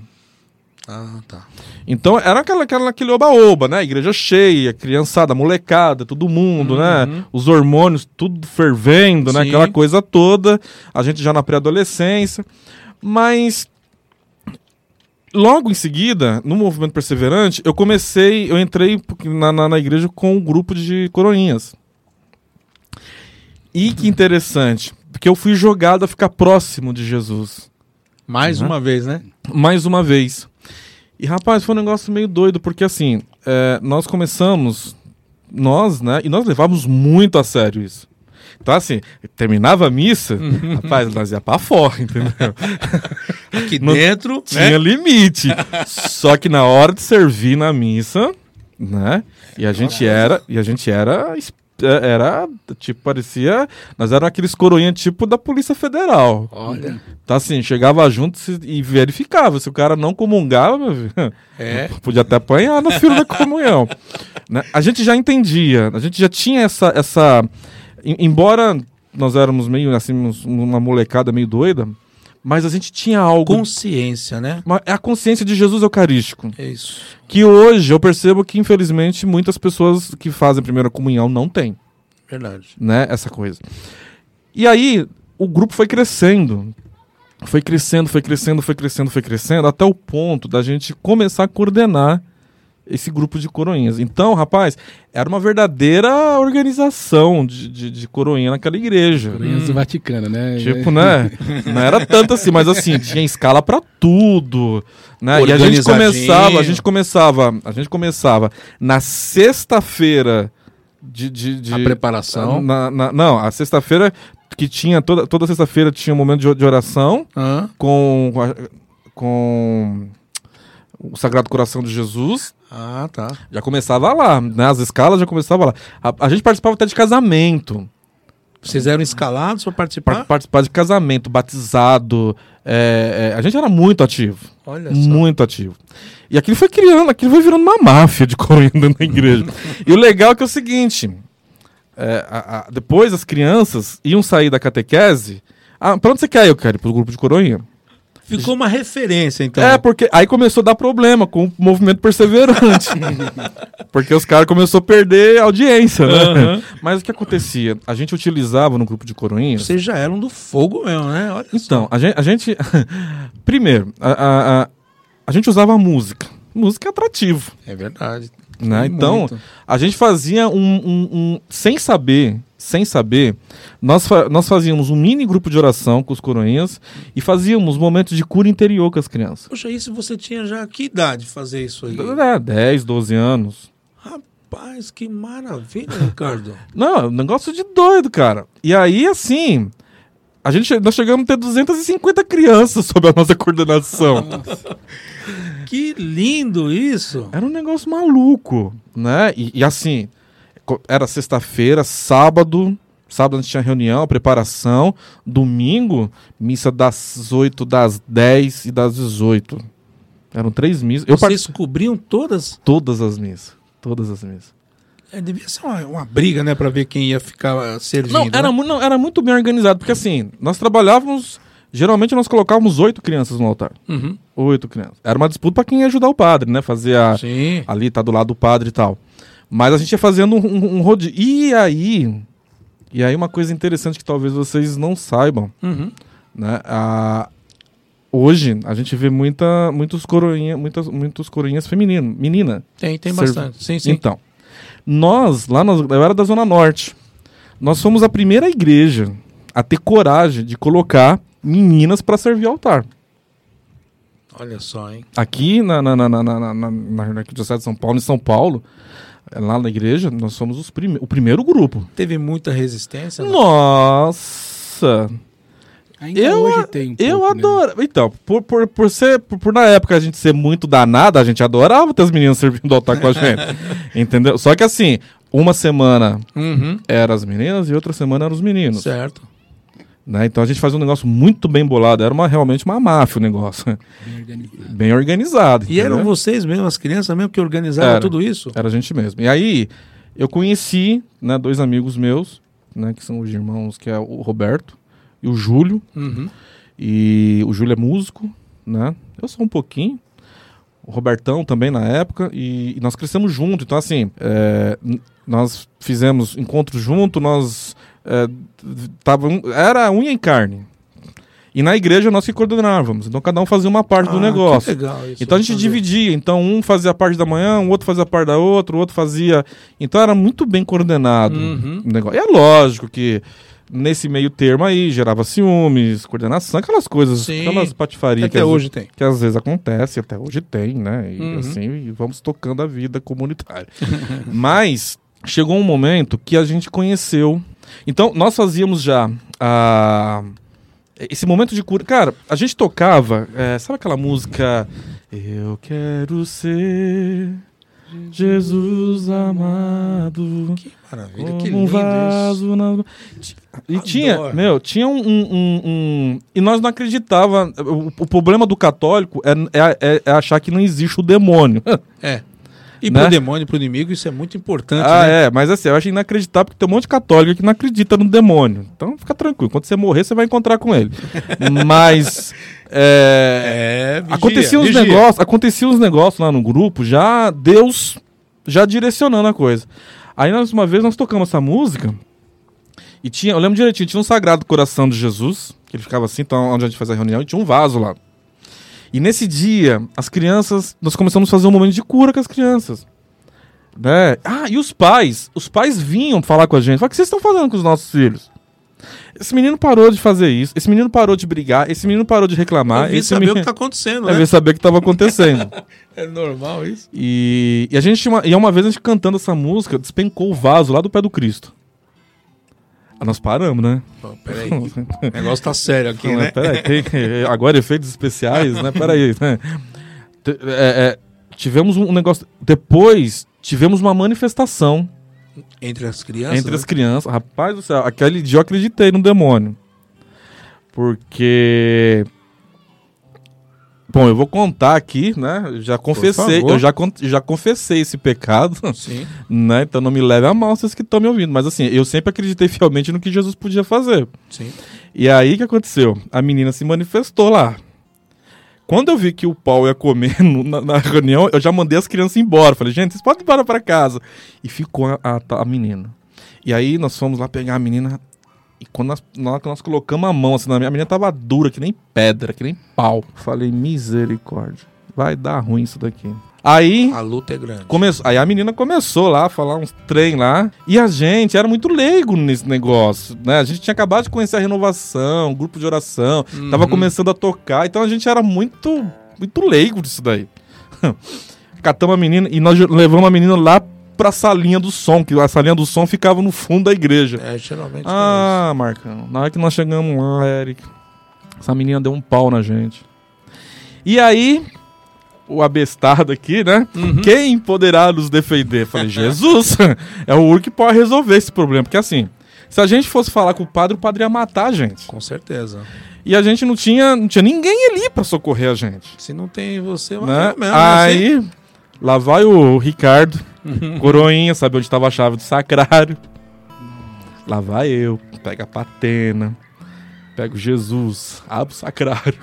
Ah, tá. Então era aquela, aquela, aquele oba-oba, né? Igreja cheia, criançada, molecada, todo mundo, né? Os hormônios tudo fervendo, né? Uhum. Sim. Aquela coisa toda. A gente já na pré-adolescência. Mas logo em seguida, no movimento perseverante, eu comecei, eu entrei na, na, na igreja com um grupo de coroinhas. E que interessante, porque eu fui jogado a ficar próximo de Jesus Mais Uhum. uma vez, né? mais uma vez. E rapaz, foi um negócio meio doido, porque assim, é, nós começamos, nós, né? E nós levávamos muito a sério isso. Então, assim, terminava a missa, rapaz, nós ia pra fora, entendeu? Aqui Não dentro, Tinha né? limite. Só que na hora de servir na missa, né? E a gente era, e a gente era, era, tipo, parecia, nós éramos aqueles coroinha tipo da Polícia Federal. Olha. Tá assim, chegava junto e verificava. Se o cara não comungava, É. podia até apanhar na fila da comunhão. Né? A gente já entendia, a gente já tinha essa. essa em- embora nós éramos meio assim, uma molecada meio doida, mas a gente tinha algo. Consciência, né? é a consciência de Jesus Eucarístico. É isso. Que hoje eu percebo que, infelizmente, muitas pessoas que fazem primeira comunhão não têm Verdade. né, essa coisa. E aí o grupo foi crescendo. Foi crescendo, foi crescendo, foi crescendo, foi crescendo, até o ponto da gente começar a coordenar esse grupo de coroinhas. Então, rapaz, era uma verdadeira organização de, de, de coroinha naquela igreja. Coroinhas do Vaticano, né? Tipo, né? Não era tanto assim, mas assim, tinha escala pra tudo, né? E a gente começava, a gente começava, a gente começava na sexta-feira de, de, de- A preparação. na- na- não, a sexta-feira que tinha toda toda sexta-feira tinha um momento de, de oração Hã? com com o Sagrado Coração de Jesus. Ah, tá. Já começava lá, né? As escalas já começavam lá. A, a gente participava até de casamento. Vocês eram escalados para Par- participar? Participar de casamento, batizado. é, é, a gente era muito ativo. Olha só. Muito ativo. E aquilo foi criando, aquilo foi virando uma máfia de coroinha dentro da igreja. e o legal é que é o seguinte: é, a- a- depois as crianças iam sair da catequese. Ah, pra onde você quer? Eu quero ir pro grupo de coroinha. Ficou uma referência, então. É, porque aí começou a dar problema com o movimento perseverante. porque os caras começaram a perder audiência, né? Aham. Mas o que acontecia? A gente utilizava no grupo de coroinhas. Vocês já eram do fogo mesmo, né? Olha Então, a gente. A gente primeiro, a, a, a, a gente usava música. Música é atrativo. É verdade. Né? Então, Muito. a gente fazia um, um- um- Sem saber, sem saber, nós, fa- nós fazíamos um mini grupo de oração com os coroinhas e fazíamos momentos de cura interior com as crianças. Poxa, isso você tinha já que idade de fazer isso aí? É, 10, 12 anos. Rapaz, que maravilha, Ricardo. Não, é um negócio de doido, cara. E aí, assim, a gente, nós chegamos a ter 250 crianças sob a nossa coordenação. que lindo isso. Era um negócio maluco, né? E, e assim, era sexta-feira, sábado, sábado a gente tinha reunião, preparação, domingo, missa das 8, das 10 e das 18. Eram três missas. Eu Vocês participei cobriam todas? todas as missas. Todas as missas. É, devia ser uma, uma briga, né? Pra ver quem ia ficar ah, servindo. Não era, né? não, era muito bem organizado, porque assim, nós trabalhávamos. Geralmente nós colocávamos oito crianças no altar. Uhum. Oito crianças. Era uma disputa pra quem ia ajudar o padre, né? Fazer a, Sim. ali tá do lado do padre e tal. Mas a gente ia fazendo um, um, um rodízio. E aí, e aí uma coisa interessante que talvez vocês não saibam, Uhum. né? A, hoje a gente vê muita, muitos coroinha, muitas, muitos coroinhas femininas, menina. Tem, tem Serve- bastante. Sim, sim. Então, nós lá nós, eu era da zona norte. Nós fomos a primeira igreja a ter coragem de colocar meninas para servir altar. Olha só, hein? Aqui na, na, na, na, na, na, na, na de São Paulo, em São Paulo, lá na igreja, nós somos os prime o primeiro grupo. Teve muita resistência? Nossa! Ainda Eu, hoje tem um eu pouco, né? adoro. Então, por, por, por ser, por, por na época a gente ser muito danada, a gente adorava ter as meninas servindo altar com a gente. entendeu? Só que assim, uma semana Uhum. eram as meninas e outra semana eram os meninos. Certo. Né? Então a gente fazia um negócio muito bem bolado. Era uma, realmente uma máfia o negócio. Bem organizado. bem organizado. E eram vocês mesmo, as crianças mesmo, que organizavam Era. tudo isso? Era a gente mesmo. E aí, eu conheci né, dois amigos meus, né, que são os irmãos, que é o Roberto e o Júlio. Uhum. E o Júlio é músico, né? Eu sou um pouquinho. O Robertão também na época. E, e nós crescemos junto. Então, assim, é, nós fizemos encontros junto, nós. É, tava, era unha em carne. E na igreja nós que coordenávamos. Então cada um fazia uma parte do Ah, negócio. que legal isso. Então a gente dividia. Então um fazia a parte da manhã, um outro fazia a parte da outra, o outro fazia. Então era muito bem coordenado Uhum. o negócio. E é lógico que nesse meio termo aí gerava ciúmes, coordenação, aquelas coisas, Sim. aquelas patifarias que Até às, hoje tem. que às vezes acontece, até hoje tem, né? E Uhum. assim, vamos tocando a vida comunitária. Mas chegou um momento que a gente conheceu. Então, nós fazíamos já a. Esse momento de cura. Cara, a gente tocava. é, sabe aquela música. Eu quero ser Jesus amado. Que maravilha, que um lindo isso. vaso na... E Adoro. tinha, meu, tinha um, um- um- um- E nós não acreditava. O, o problema do católico é- é- é achar que não existe o demônio. É. E Né? pro demônio, pro inimigo, isso é muito importante, ah, né? é, mas assim, eu acho inacreditável porque tem um monte de católico que não acredita no demônio. Então fica tranquilo, quando você morrer, você vai encontrar com ele. mas. É, É, vigia, acontecia uns negócios, acontecia uns negócios lá no grupo, já Deus já direcionando a coisa. Aí nós uma vez nós tocamos essa música e tinha, eu lembro direitinho, tinha um Sagrado Coração de Jesus, que ele ficava assim, então onde a gente fazia a reunião, e tinha um vaso lá. E nesse dia, as crianças, nós começamos a fazer um momento de cura com as crianças. Né? Ah, e os pais? Os pais vinham falar com a gente. Falar, o que vocês estão fazendo com os nossos filhos? Esse menino parou de fazer isso, esse menino parou de brigar, esse menino parou de reclamar. Eu vim saber menino... o que tá acontecendo, Eu né? vim saber o que estava acontecendo. É normal isso? E, e a gente uma, e uma vez a gente cantando essa música, despencou o vaso lá do pé do Cristo. Aí nós paramos, né? Pô, peraí. O negócio tá sério aqui, Não, né? peraí, tem, agora efeitos especiais, né? Peraí. Né? É, é, tivemos um negócio. Depois tivemos uma manifestação Entre as crianças. entre as né? crianças. Rapaz do céu, aquele dia eu acreditei no demônio. Porque. Bom, eu vou contar aqui, né? Eu já confessei, eu já, já confessei esse pecado, Sim. né? Então não me leve a mal vocês que estão me ouvindo. Mas assim, eu sempre acreditei fielmente no que Jesus podia fazer. Sim. E aí o que aconteceu? A menina se manifestou lá. Quando eu vi que o pau ia comer na, na reunião, eu já mandei as crianças embora. Falei, gente, vocês podem ir embora pra casa. E ficou a, a- a menina. E aí nós fomos lá pegar a menina. E quando nós, na hora que nós colocamos a mão assim na minha, a menina tava dura, que nem pedra, que nem pau. Falei, misericórdia. Vai dar ruim isso daqui. Aí A luta é grande. Começou, aí a menina começou lá a falar uns trem lá. E a gente era muito leigo nesse negócio, né? A gente tinha acabado de conhecer a renovação, grupo de oração, tava começando a tocar, então a gente era muito, muito leigo disso daí. Catamos a menina e nós levamos a menina lá pra salinha do som, que a salinha do som ficava no fundo da igreja. É, geralmente. Ah, Marcão, na hora que nós chegamos lá, Eric, essa menina deu um pau na gente. E aí, o abestado aqui, né? Quem poderá nos defender? Falei, Jesus, é o único que pode resolver esse problema. Porque assim, se a gente fosse falar com o padre, o padre ia matar a gente. Com certeza. E a gente não tinha, não tinha ninguém ali pra socorrer a gente. Se não tem você, vai Né? mesmo. né? Aí, lá vai o Ricardo, coroinha, sabe onde estava a chave do sacrário. Lá vai eu, pega a patena, pega o Jesus, abre o sacrário.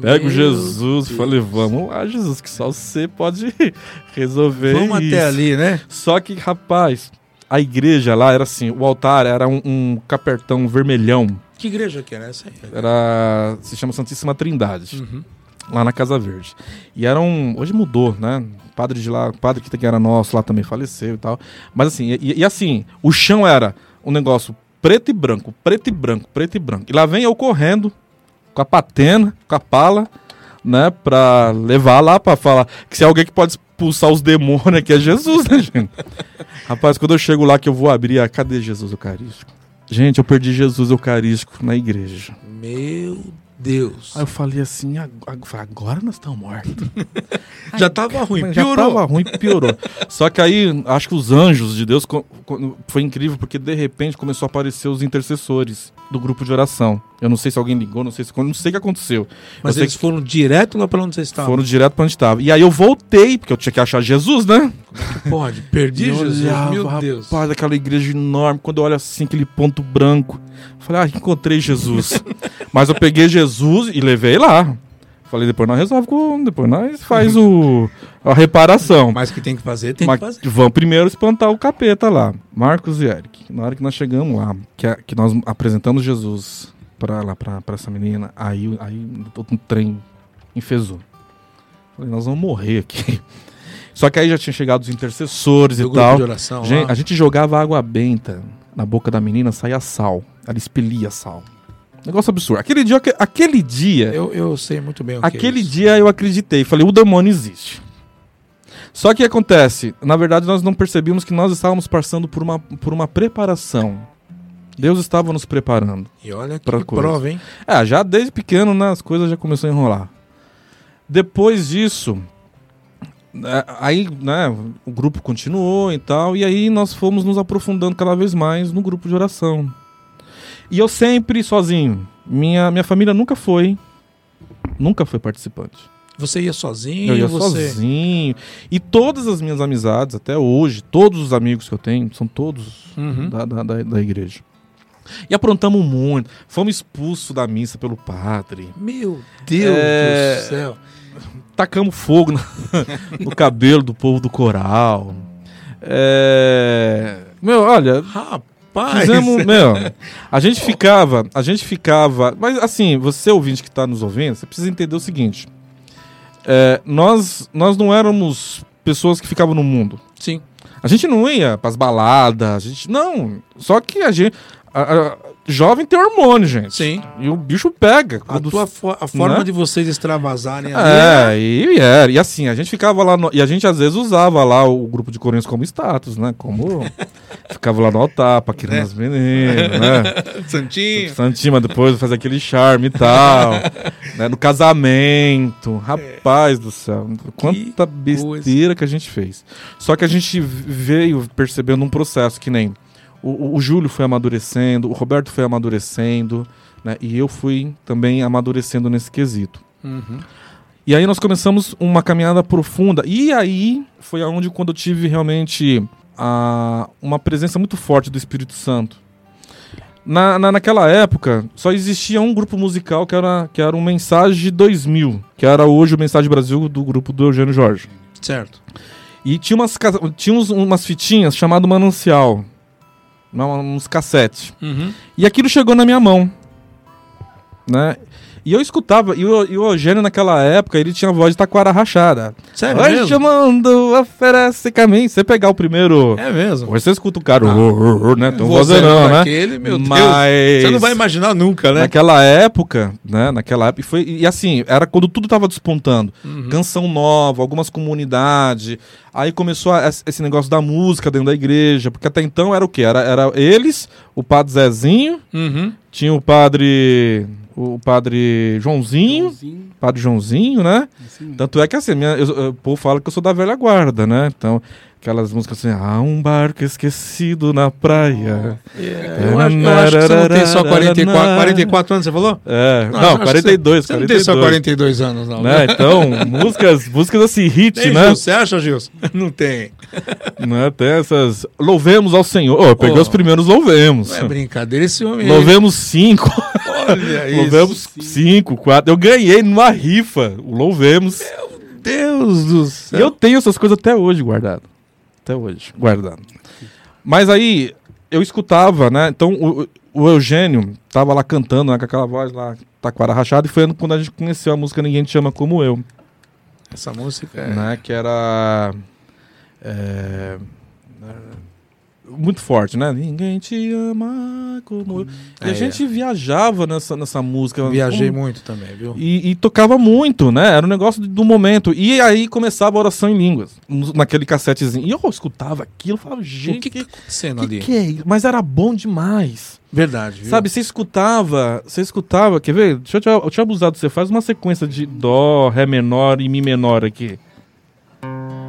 Pega o Meu Jesus Deus. falei, vamos lá, Jesus, que só você pode resolver Vamos isso. até ali, né? Só que, rapaz, a igreja lá era assim, o altar era um, um capertão vermelhão. Que igreja que era essa aí? Era. Se chama Santíssima Trindade. Uhum. Lá na Casa Verde. E era um. Hoje mudou, né? Padre de lá, padre que era nosso lá também faleceu e tal. Mas assim, e, e assim, o chão era um negócio preto e branco, preto e branco, preto e branco. E lá vem eu correndo, com a patena, com a pala, né? Pra levar lá pra falar que se é alguém que pode expulsar os demônios aqui é Jesus, né, gente? Rapaz, quando eu chego lá que eu vou abrir a. Cadê Jesus Eucarístico? Gente, eu perdi Jesus Eucarístico na igreja. Meu Deus. Aí eu falei assim, "Ag- ag- agora nós estamos mortos. Já tava ruim, Mas já piorou. tava ruim, piorou. Só que aí, acho que os anjos de Deus foi incrível, porque de repente começou a aparecer os intercessores do grupo de oração. Eu não sei se alguém ligou, não sei se não sei o que aconteceu. Mas eles foram direto lá pra onde vocês que estavam. foram direto pra onde estava. E aí eu voltei, porque eu tinha que achar Jesus, né? Pode, perdi E eu Jesus, olhava, meu Deus. Rapaz, aquela igreja enorme, quando eu olho assim, aquele ponto branco. Falei, ah, encontrei Jesus. Mas eu peguei Jesus e levei lá. Falei, depois nós resolve com. Depois nós faz o, a reparação. Mas que tem que fazer, tem Mas que fazer. vamos primeiro espantar o capeta lá. Marcos e Eric. Na hora que nós chegamos lá, que, a- que nós apresentamos Jesus pra lá, pra, pra essa menina, aí, aí um trem enfesou. Falei, nós vamos morrer aqui. Só que aí já tinha chegado os intercessores Do e tal. de oração Gente, a gente jogava água benta na boca da menina, saía sal. Ela expelia sal. Negócio absurdo. Aquele dia, aquele dia Eu, eu sei muito bem o que Aquele é isso. dia eu acreditei, falei, o demônio existe. Só que o que acontece? Na verdade, nós não percebíamos que nós estávamos passando por uma, por uma preparação. Deus estava nos preparando. E olha que coisa. prova, hein? É, já desde pequeno, né, as coisas já começaram a enrolar. Depois disso, aí, né, o grupo continuou e tal, e aí nós fomos nos aprofundando cada vez mais no grupo de oração. E eu sempre sozinho. Minha, minha família nunca foi, nunca foi participante. Você ia sozinho, Eu ia você... sozinho. E todas as minhas amizades, até hoje, todos os amigos que eu tenho, são todos Uhum. da, da, da- da igreja. E aprontamos muito. Fomos expulsos da missa pelo padre. Meu Deus É, do céu. Tacamos fogo na- no cabelo do povo do coral. É... Meu, olha, Rapaz. fizemos, meu, a gente ficava, a gente ficava, mas assim, você ouvinte que tá nos ouvindo, você precisa entender o seguinte, é, nós, nós não éramos pessoas que ficavam no mundo. Sim. A gente não ia pras baladas, a gente. Não. Só que a gente. a- a- jovem tem hormônio, gente. Sim. E o bicho pega. A, quando- tua fo- a forma né? de vocês extravasarem ali É, e era. E assim, a gente ficava lá. no- e a gente às vezes usava lá o grupo de corinhos como status, né? Como. ficava lá no altar, paquerando as meninas, né? Santinho. Santinho, mas depois faz aquele charme e tal. né? No casamento. Rapaz do céu. Quanta besteira que a gente fez. Só que a gente veio percebendo um processo que nem. O, o- Júlio foi amadurecendo, o Roberto foi amadurecendo, né? E eu fui também amadurecendo nesse quesito. Uhum. E aí nós começamos uma caminhada profunda. E aí foi aonde quando eu tive realmente a, uma presença muito forte do Espírito Santo. Na, na, naquela época, só existia um grupo musical que era, que era o Mensagem 2000, que era hoje o Mensagem Brasil do grupo do Eugênio Jorge. Certo. E tinha umas, tinha uns- umas fitinhas chamado Manancial, uns cassetes. Uhum. E aquilo chegou na minha mão. Né? E eu escutava, e o, e o Eugênio naquela época, ele tinha a voz de taquara rachada. Sério Hoje mesmo? chamando, oferece caminho. Você pegar o primeiro. É mesmo. Hoje você escuta o cara, Ah. "Ur, ur, ur", né? Tem um Vozeirão né? daquele, meu Deus. Mas Você não vai imaginar nunca, né? Naquela época, né? Naquela época, e foi, e assim, era quando tudo tava despontando. Uhum. Canção nova, algumas comunidades. Aí começou a- esse negócio da música dentro da igreja, porque até então era o quê? Era, era eles, o padre Zezinho, Uhum. tinha o padre. O padre Joãozinho, Joãozinho, padre Joãozinho, né? Tanto é que assim, minha, eu- o povo fala que eu sou da velha guarda, né? Então, aquelas músicas assim, há um barco esquecido na praia. Eu acho, eu acho que você não tem só 44, 44 anos, você falou? É, Não, não, acho que 42, Você, você não tem só 42, 42 anos, não. né? Então, músicas, músicas assim, hit, Tem, né? Gilson? Você acha, Gilson? Não tem. né? Tem essas. Louvemos ao Senhor. Eu peguei Oh. os primeiros louvemos. É brincadeira esse homem. Louvemos cinco. Louvemos cinco, quatro. Eu ganhei numa rifa. o Louvemos. Deus do E céu. eu tenho essas coisas até hoje guardado. Até hoje, guardado. Mas aí, eu escutava, né? Então, o, o Eugênio tava lá cantando, né, com aquela voz lá, taquara rachada, e foi quando a gente conheceu a música Ninguém Te Ama Como Eu, Essa música é... né? Que era... é, muito forte, né? Ninguém te ama como eu. E É, a gente viajava nessa, nessa música. Viajei muito também, viu? e, e tocava muito, né? Era um negócio do momento. E aí começava a oração em línguas, naquele cassetezinho. E eu escutava aquilo falava, O gente, que que tá acontecendo que, ali? que é isso? Mas era bom demais. Verdade, viu? Sabe, você escutava, você escutava, quer ver? Deixa eu te, eu te abusar, você faz uma sequência de Dó, Ré menor e Mi menor aqui.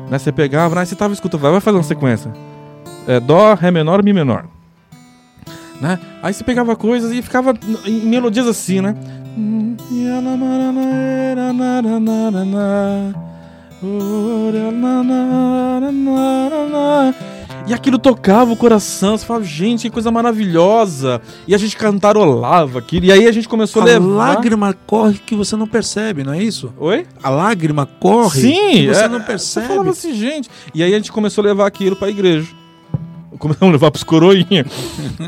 Né? Você pegava, aí você tava escutando, vai fazer uma sequência. É, dó, Ré menor, Mi menor. Né? Aí você pegava coisas e ficava em melodias assim, né? E aquilo tocava o coração, você falava, gente, que coisa maravilhosa. E a gente cantarolava aquilo. E aí a gente começou a, a levar. lágrima corre que você não percebe, não é isso? Oi? A lágrima corre Sim, que você é, não percebe. falava assim, gente. E aí a gente começou a levar aquilo pra igreja. Começamos a levar pros coroinha.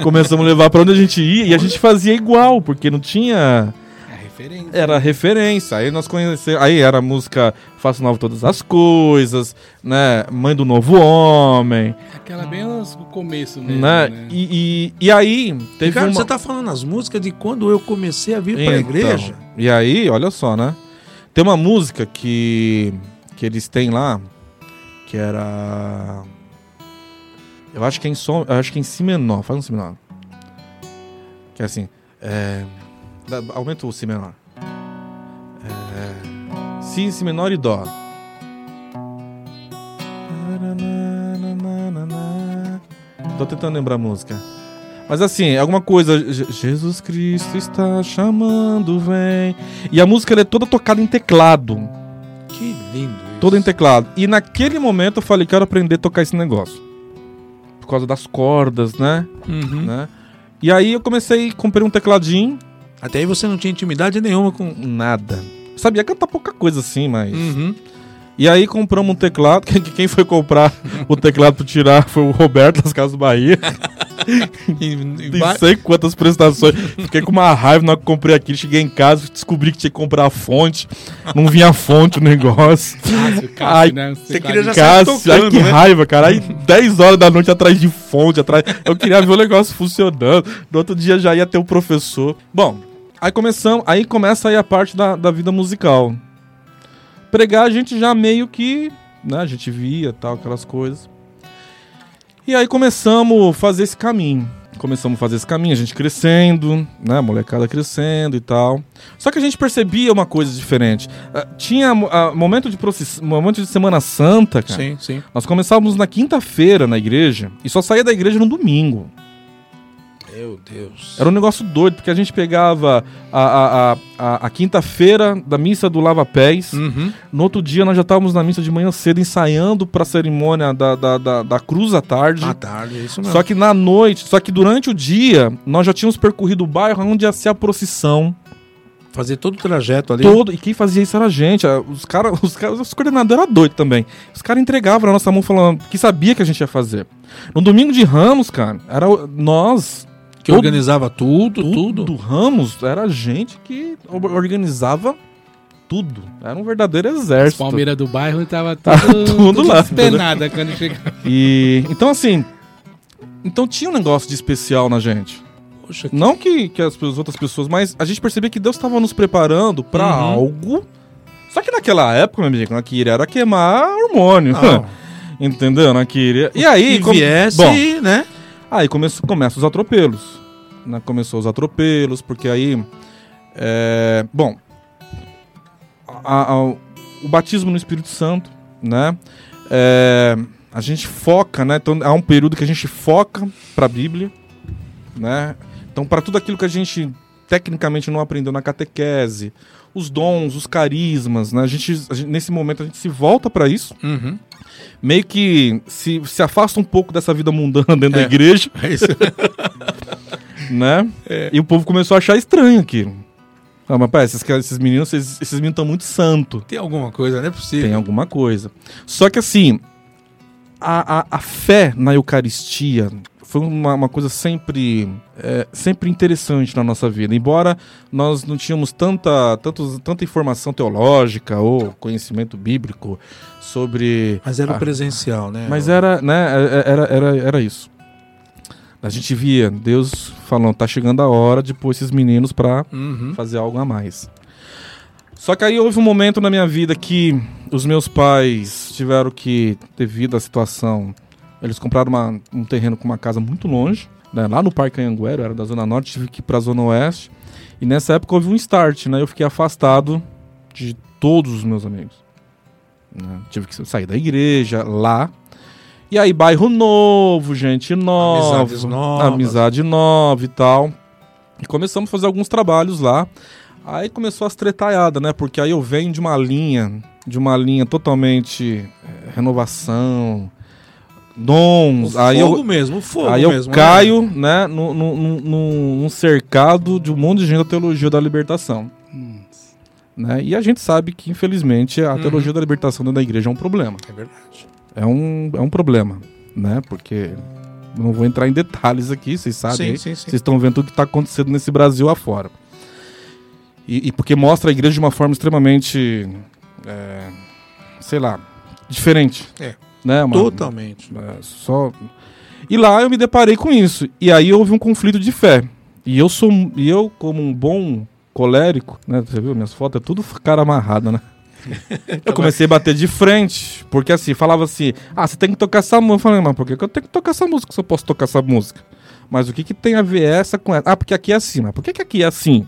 Começamos a levar pra onde a gente ia. E a gente fazia igual, porque não tinha. É referência. Era referência. Aí nós conhecemos. Aí era a música Faço Novo Todas as Coisas, né? Mãe do Novo Homem, Aquela bem no começo mesmo, né? né? E, e, e aí teve Ricardo, uma... você tá falando as músicas de quando eu comecei a vir pra Então, igreja? E aí, olha só, né? Tem uma música que, que eles têm lá, que era. Eu acho que é em som, eu acho que é em si menor, faz um si menor. Que é assim. É, aumenta o si menor. É, si, si menor e dó. Tô tentando lembrar a música. Mas assim, alguma coisa. Je- Jesus Cristo está chamando, vem. E a música é toda tocada em teclado. Que lindo isso. Toda em teclado. E naquele momento eu falei, quero aprender a tocar esse negócio. Por causa das cordas, né? Uhum. né? E aí eu comecei, comprei um tecladinho. Até aí você não tinha intimidade nenhuma com... Nada. Sabia cantar pouca coisa assim, mas. Uhum. E aí compramos um teclado. Quem, quem foi comprar o teclado pra tirar foi o Roberto das Casas Bahia. E- e Não sei quantas prestações. Fiquei com uma raiva na hora que comprei aquilo. Cheguei em casa, descobri que tinha que comprar a fonte. Não vinha a fonte o negócio. Cássio, Cássio, Ai, né? você queria já- Cássio, sair ai, tocando, que né? raiva, cara. Aí 10 horas da noite atrás de fonte, atrás. Eu queria ver o negócio funcionando. No outro dia já ia ter o professor. Bom, aí começamos, aí começa aí a parte da, da vida musical. Pregar a gente já meio que, né, a gente via tal, aquelas coisas. E aí começamos a fazer esse caminho. Começamos a fazer esse caminho, a gente crescendo, né, a molecada crescendo e tal. Só que a gente percebia uma coisa diferente. Ah, tinha ah, momento de process... momento de Semana Santa, cara. Sim, sim. Nós começávamos na quinta-feira na igreja e só saía da igreja no domingo. Meu Deus. Era um negócio doido, porque a gente pegava a, a, a, a, quinta-feira da missa do Lava Pés. Uhum. No outro dia nós já estávamos na missa de manhã cedo ensaiando para a cerimônia da, da, da, da cruz à tarde. À tarde, é isso mesmo. Só que na noite, só que durante o dia, nós já tínhamos percorrido o bairro onde ia ser a procissão. Fazer todo o trajeto ali. Todo, e quem fazia isso era a gente. a- Os caras, os, caras, os coordenadores eram doidos também. Os caras entregavam na nossa mão falando que sabia que a gente ia fazer. No domingo de Ramos, cara, era nós. Que todo- organizava tudo, tudo. do Ramos, era a gente que or- organizava tudo. Era um verdadeiro As exército. Palmeiras do bairro tava tudo, tudo lá, despenada quando chegava. E então assim, então tinha um negócio de especial na gente. Poxa, que- Não que, que as, as outras pessoas, mas a gente percebia que Deus estava nos preparando pra Uhum. algo. Só que naquela época, meu amigo, queria era queimar hormônio. Não. Entendeu? Queria. E aí, que come- viesse, Bom, né? Aí começou, começa os atropelos. Né? Começou os atropelos, porque aí. é, bom. a- a- o batismo no Espírito Santo, né? É, a gente foca, né? Então há um período que a gente foca para a Bíblia, né? Então para tudo aquilo que a gente tecnicamente não aprendeu na catequese, os dons, os carismas, né? A gente, a gente- nesse momento a gente se volta para isso, Uhum. Meio que se, se afasta um pouco dessa vida mundana dentro da É. igreja, É isso. né? É. E o povo começou a achar estranho aquilo. Ah, mas pá, esses, esses meninos, esses, esses meninos estão muito santo. Tem alguma coisa, não é possível. Tem alguma coisa. Só que assim, a, a, a fé na Eucaristia foi uma, uma coisa sempre, é, sempre interessante na nossa vida. Embora nós não tínhamos tanta, tantos, tanta informação teológica ou conhecimento bíblico sobre. Mas era Ah. presencial, né? Mas era, né, era, era, era isso. A gente via Deus falando, tá chegando a hora de pôr esses meninos pra Uhum. fazer algo a mais. Só que aí houve um momento na minha vida que os meus pais tiveram que, devido à situação, eles compraram uma- um terreno com uma casa muito longe, né, lá no Parque Anhanguera, era da Zona Norte, tive que ir pra Zona Oeste. E nessa época houve um start, né? Eu fiquei afastado de todos os meus amigos. né, Tive que sair da igreja lá. E aí, bairro novo, gente nova. Amizades novas. Amizade nova e tal. E começamos a fazer alguns trabalhos lá. Aí começou as tretaiadas, né? Porque aí eu venho de uma linha, de uma linha totalmente eh, renovação, dons. O aí fogo eu, mesmo, o fogo aí eu mesmo. né? caio, né, no, no, num cercado de um monte de gente da teologia da libertação. Né? E a gente sabe que, infelizmente, a Uhum. teologia da libertação dentro da igreja é um problema. É verdade. É um, é um problema, né? Porque não vou entrar em detalhes aqui, vocês sabem. Vocês estão vendo tudo que está acontecendo nesse Brasil afora. E, e porque mostra a igreja de uma forma extremamente, é, sei lá, diferente. É. Né? Uma- Totalmente. é, só... E lá eu me deparei com isso. E aí houve um conflito de fé. E eu sou e eu como um bom colérico, né? Você viu minhas fotos é tudo cara amarrado, né? Eu comecei a bater de frente, porque assim, falava assim: "Ah, você tem que tocar essa música". Eu falei: "Mas por que eu tenho que tocar essa música se eu posso tocar essa música?" Mas o que que tem a ver essa com essa? Ah, porque aqui é assim. Mas por que que aqui é assim?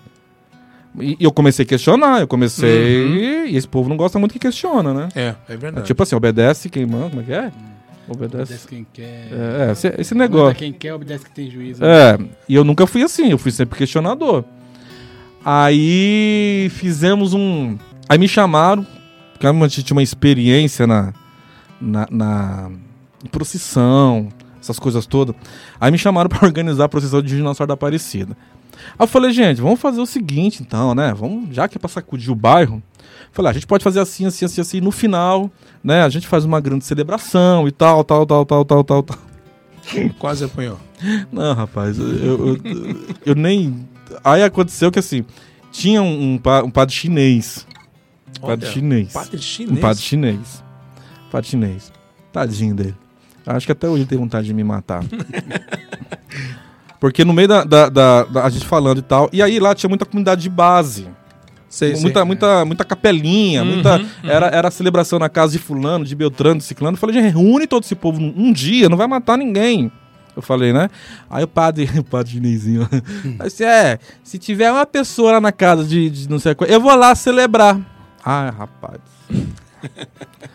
E, e eu comecei a questionar, eu comecei. E esse povo não gosta muito que questiona, né? É, é É verdade. tipo assim, obedece quem manda, como é que é? Obedece. Obedece quem quer. É, esse, esse Manda negócio. quem quer, obedece quem tem juízo. É, e eu nunca fui assim, eu fui sempre questionador. Aí fizemos um. Aí me chamaram, porque a gente tinha uma experiência na, na, na procissão, essas coisas todas. Aí me chamaram para organizar a procissão de Nossa Senhora da Aparecida. Aí eu falei, gente, vamos fazer o seguinte então, né? Vamos, já que é pra sacudir o bairro, falei, ah, a gente pode fazer assim, assim, assim, assim, no final, né? A gente faz uma grande celebração e tal, tal, tal, tal, tal, tal, tal. Quase apanhou. Não, rapaz, eu, eu, eu- nem. Aí aconteceu que assim, tinha um, um, pa- um padre chinês. Um padre Olha, chinês. Padre chinês. Um padre chinês. Padre chinês. Tadinho dele. Acho que até hoje tem vontade de me matar. Porque no meio da, da, da- da- A gente falando e tal. E aí lá tinha muita comunidade de base. Sei, sei. muita, muita, muita capelinha. Uhum, muita, Era, era celebração na casa de Fulano, de Beltrano, de Ciclano. Eu falei, gente, reúne todo esse povo um dia, não vai matar ninguém. Eu falei, né? Aí o padre, o padre chinesinho. Assim, é, se tiver uma pessoa lá na casa de, de não sei qual, eu vou lá celebrar. Ah, rapaz.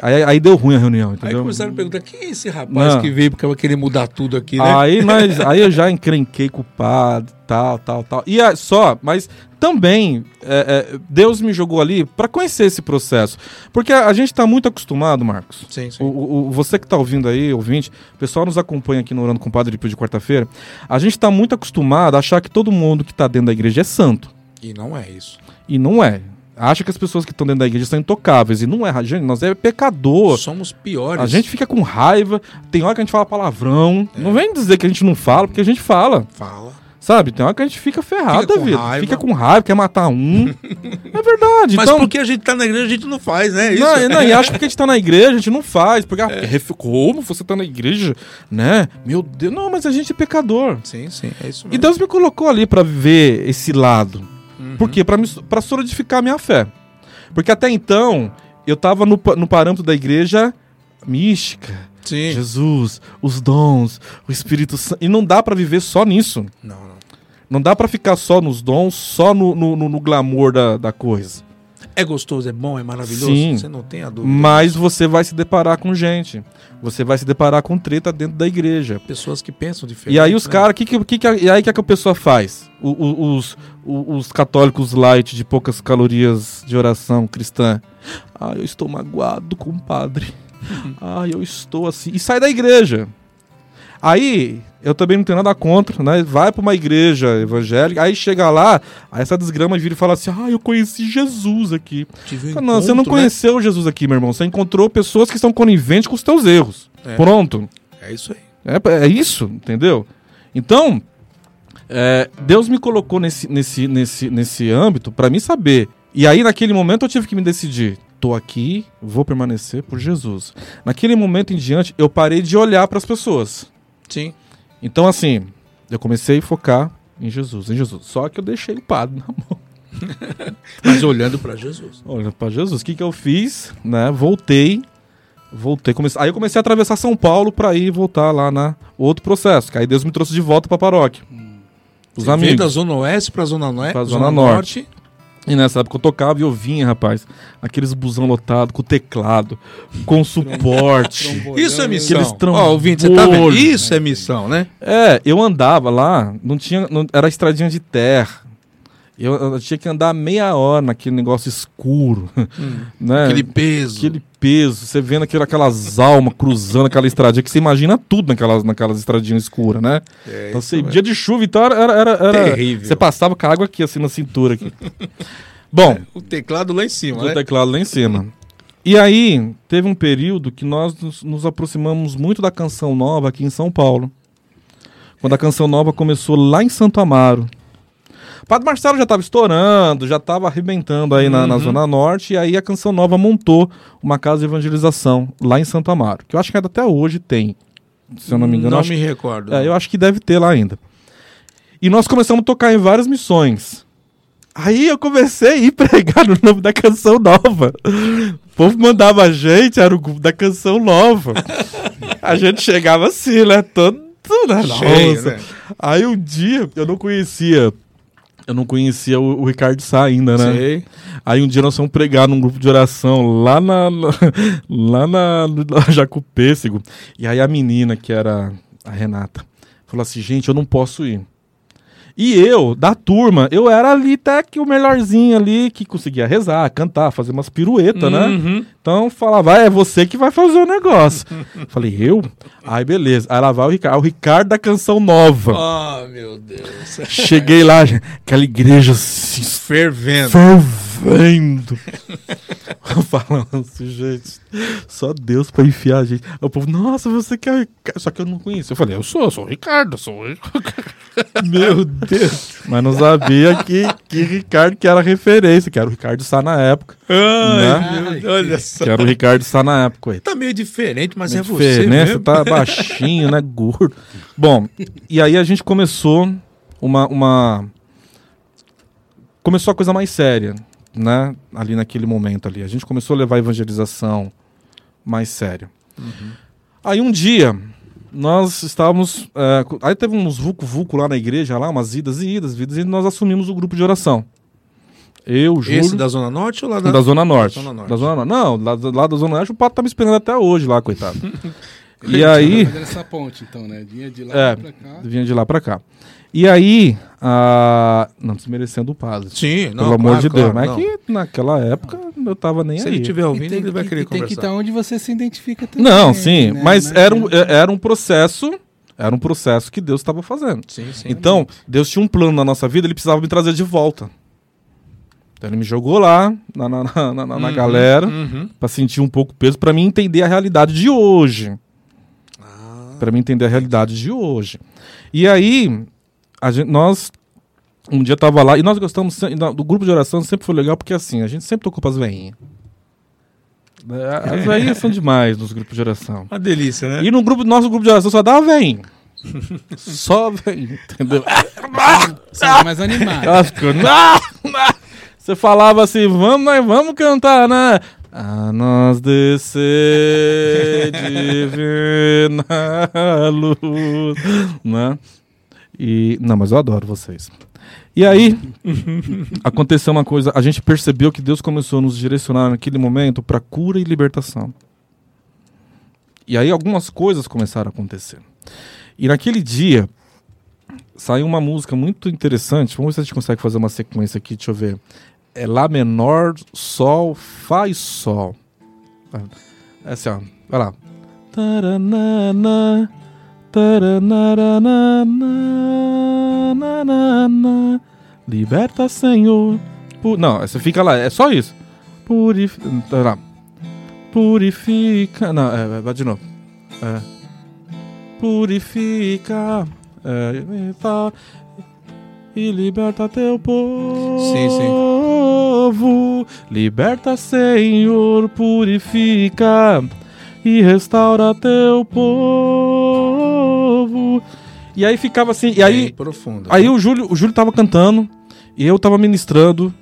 aí, aí deu ruim a reunião, Aí entendeu? começaram a perguntar: quem é esse rapaz Não. que veio porque vai querer mudar tudo aqui, né? Aí, nós, aí eu já encrenquei com o padre, tal, tal, tal. E é só, mas também é, é, Deus me jogou ali para conhecer esse processo. Porque a, a gente tá muito acostumado, Marcos. Sim, sim. O, o- você que tá ouvindo aí, ouvinte, o pessoal nos acompanha aqui no Orando com o Padre de quarta-feira. A gente tá muito acostumado a achar que todo mundo que tá dentro da igreja é santo. E não é isso. E não é. Acha que as pessoas que estão dentro da igreja são intocáveis. E não é. Gente, nós é pecador. Somos piores. A gente fica com raiva, tem hora que a gente fala palavrão. É. Não vem dizer que a gente não fala, porque a gente fala. fala. Sabe? Tem hora que a gente fica ferrado Fica da vida. raiva. Fica com raiva, quer matar um. é verdade. Mas então, porque a gente tá na igreja, a gente não faz, né? Isso. não, não, e acha que porque a gente tá na igreja, a gente não faz. Porque, ah, ref- como você tá na igreja, né? Meu Deus. Não, mas a gente é pecador. Sim, sim, é isso E mesmo. Deus me colocou ali pra ver esse lado. Uhum. Por quê? Pra solidificar a minha fé. Porque até então, eu tava no, no parâmetro da igreja mística. Sim. Jesus, os dons, o Espírito Santo. E não dá pra viver só nisso. Não, não. Não dá pra ficar só nos dons, só no, no, no- no glamour da, da coisa. É gostoso, é bom, é maravilhoso. Sim. Você não tem a dúvida. Mas você vai se deparar com gente. Você vai se deparar com treta dentro da igreja. Pessoas que pensam diferente. E aí os né? caras, que, que, que, e aí o que, que a pessoa faz? O- o- os, o- os católicos light de poucas calorias de oração cristã. Ah, eu estou magoado com o padre. Ah, eu estou assim. E sai da igreja. Aí, eu também não tenho nada contra, né? Vai pra uma igreja evangélica, aí chega lá, aí essa desgrama vira e fala assim: Ah, eu conheci Jesus aqui. Tive não, você não né? conheceu Jesus aqui, meu irmão. Você encontrou pessoas que estão coniventes com os teus erros. É. Pronto. É isso aí. É, é isso, entendeu? Então, é, Deus me colocou nesse, nesse, nesse, nesse âmbito pra mim saber. E aí, naquele momento, eu tive que me decidir. Tô aqui, vou permanecer por Jesus. Naquele momento em diante, eu parei de olhar pras pessoas. Sim. Então, assim, eu comecei a focar em Jesus, em Jesus. Só que eu deixei o padre na mão. Mas olhando pra Jesus. Olha, pra Jesus, o que que eu fiz, né? Voltei, voltei, comecei, aí eu comecei a atravessar São Paulo pra ir voltar lá na outro processo, que aí Deus me trouxe de volta pra paróquia. Os Você veio da amigos. Zona Oeste pra Zona, Noe... Pra Zona Norte. E nessa época eu tocava e eu vinha, rapaz, aqueles busão lotado com teclado, com suporte. Isso é missão. Ó, ouvinte, você tá vendo? Isso é missão, né? É, eu andava lá, não tinha, não- era estradinha de terra. Eu, eu tinha que andar meia hora naquele negócio escuro, né? Aquele peso. Aquele peso, você vendo aquele, aquelas almas cruzando aquela estradinha, que você imagina tudo naquelas, naquelas estradinhas escuras, né? É, então, você, mesmo. dia de chuva, então era, era, era- Terrível. Você passava com a água aqui, assim, na cintura. Aqui. Bom, O teclado lá em cima, o né? teclado lá em cima. E aí, teve um período que nós nos, nos aproximamos muito da Canção Nova aqui em São Paulo. Quando a Canção Nova começou lá em Santo Amaro. Padre Marcelo já estava estourando, já estava arrebentando aí na, na Uhum. Zona Norte, e aí a Canção Nova montou uma casa de evangelização lá em Santo Amaro, que eu acho que ainda até hoje tem, se eu não me engano. Não me recordo. é, eu acho que deve ter lá ainda. E nós começamos a tocar em várias missões. Aí eu comecei a ir pregar no nome da canção nova. O povo mandava a gente, era o grupo da canção nova. A gente chegava assim, né? Todo. né? Cheio, Nossa. né? Aí um dia eu não conhecia. Eu não conhecia o, o Ricardo Sá ainda, né? Sei. Aí um dia nós fomos pregar num grupo de oração lá na, lá na, na Jacupêssego. E aí a menina, que era a Renata, falou assim, gente, eu não posso ir. E eu, da turma, eu era ali até que o melhorzinho ali, que conseguia rezar, cantar, fazer umas piruetas, né? Uhum. Então falava, ah, é você que vai fazer o negócio. Falei, eu? Ai, beleza. Aí lá vai o Ricardo. Ah, o Ricardo da canção nova. Ah, meu Deus. Cheguei lá, gente, aquela igreja assim, Fervendo. fervendo. Falando assim, gente, só Deus pra enfiar a gente. O povo, nossa, você quer Ricardo? Só que eu não conheço. Eu falei, eu sou, eu sou o Ricardo, eu sou o Meu Deus. Mas não sabia que, que Ricardo que era referência, que era o Ricardo Sá na época. Ai, Né? Deus, olha só. Que era o Ricardo Sá na época. Aí. Tá meio diferente, mas é Meio você diferente, mesmo. Você tá baixinho, né? Gordo. Bom, e aí a gente começou uma, uma. Começou a coisa mais séria, né? Ali naquele momento ali. A gente começou a levar a evangelização mais séria. Aí um dia, nós estávamos. é, aí teve uns vulco-vulco lá na igreja, lá, umas idas e idas, vidas, e nós assumimos o grupo de oração. Eu, Júlio. Esse da Zona Norte ou lá da... Da Zona Norte. Zona Norte. Da Zona Norte. Não, lá, lá da Zona Norte o pato tá me esperando até hoje lá, coitado. e aí, essa ponte, então, né? Vinha de lá É, pra cá. vinha de lá pra cá. E aí, ah, não desmerecendo o padre. Sim, não, pelo amor claro, de Deus. claro, mas não. é que naquela época eu tava nem Se aí. ele estiver E ouvindo, tem, ele vai e- querer e tem que conversar. estar onde você se identifica também. Não, sim, né? mas era um, adianta. era um processo, era um processo que Deus estava fazendo. Sim, sim. Então, Deus tinha um plano na nossa vida, ele precisava me trazer de volta. Então ele me jogou lá, na, na, na, na- na Uhum, galera, uhum. pra sentir um pouco o peso, pra mim entender a realidade de hoje. Ah, Pra mim entender a realidade de hoje. E aí, gente, nós um dia tava lá, e nós gostamos do grupo de oração, sempre foi legal, porque assim, a gente sempre tocou pras veinhas. As veinhas são demais nos grupos de oração. Uma delícia, né? E no grupo, nosso grupo de oração só dava veinho. só veinho, entendeu? Você é mais animado. Elas ficam, "Não, não." Você falava assim, vamos, nós vamos cantar, né? A nós descer divina luz, né? E, não, mas eu adoro vocês. E aí, aconteceu uma coisa, a gente percebeu que Deus começou a nos direcionar naquele momento para cura e libertação. E aí algumas coisas começaram a acontecer. E naquele dia, saiu uma música muito interessante. Vamos ver se a gente consegue fazer uma sequência aqui, deixa eu ver. É Lá menor, Sol, e Sol. É assim, ó. Vai lá. Taranana, Liberta, Senhor. Pu- Não, você fica lá, é só isso. Purifica. Lá. Purifica. Não, é, vai de novo. É. Purifica. É, tá- e liberta teu povo. Sim, Liberta, Senhor, purifica e restaura teu povo. E aí ficava assim, e aí profundo. Aí o Júlio, o Júlio tava cantando e eu tava ministrando.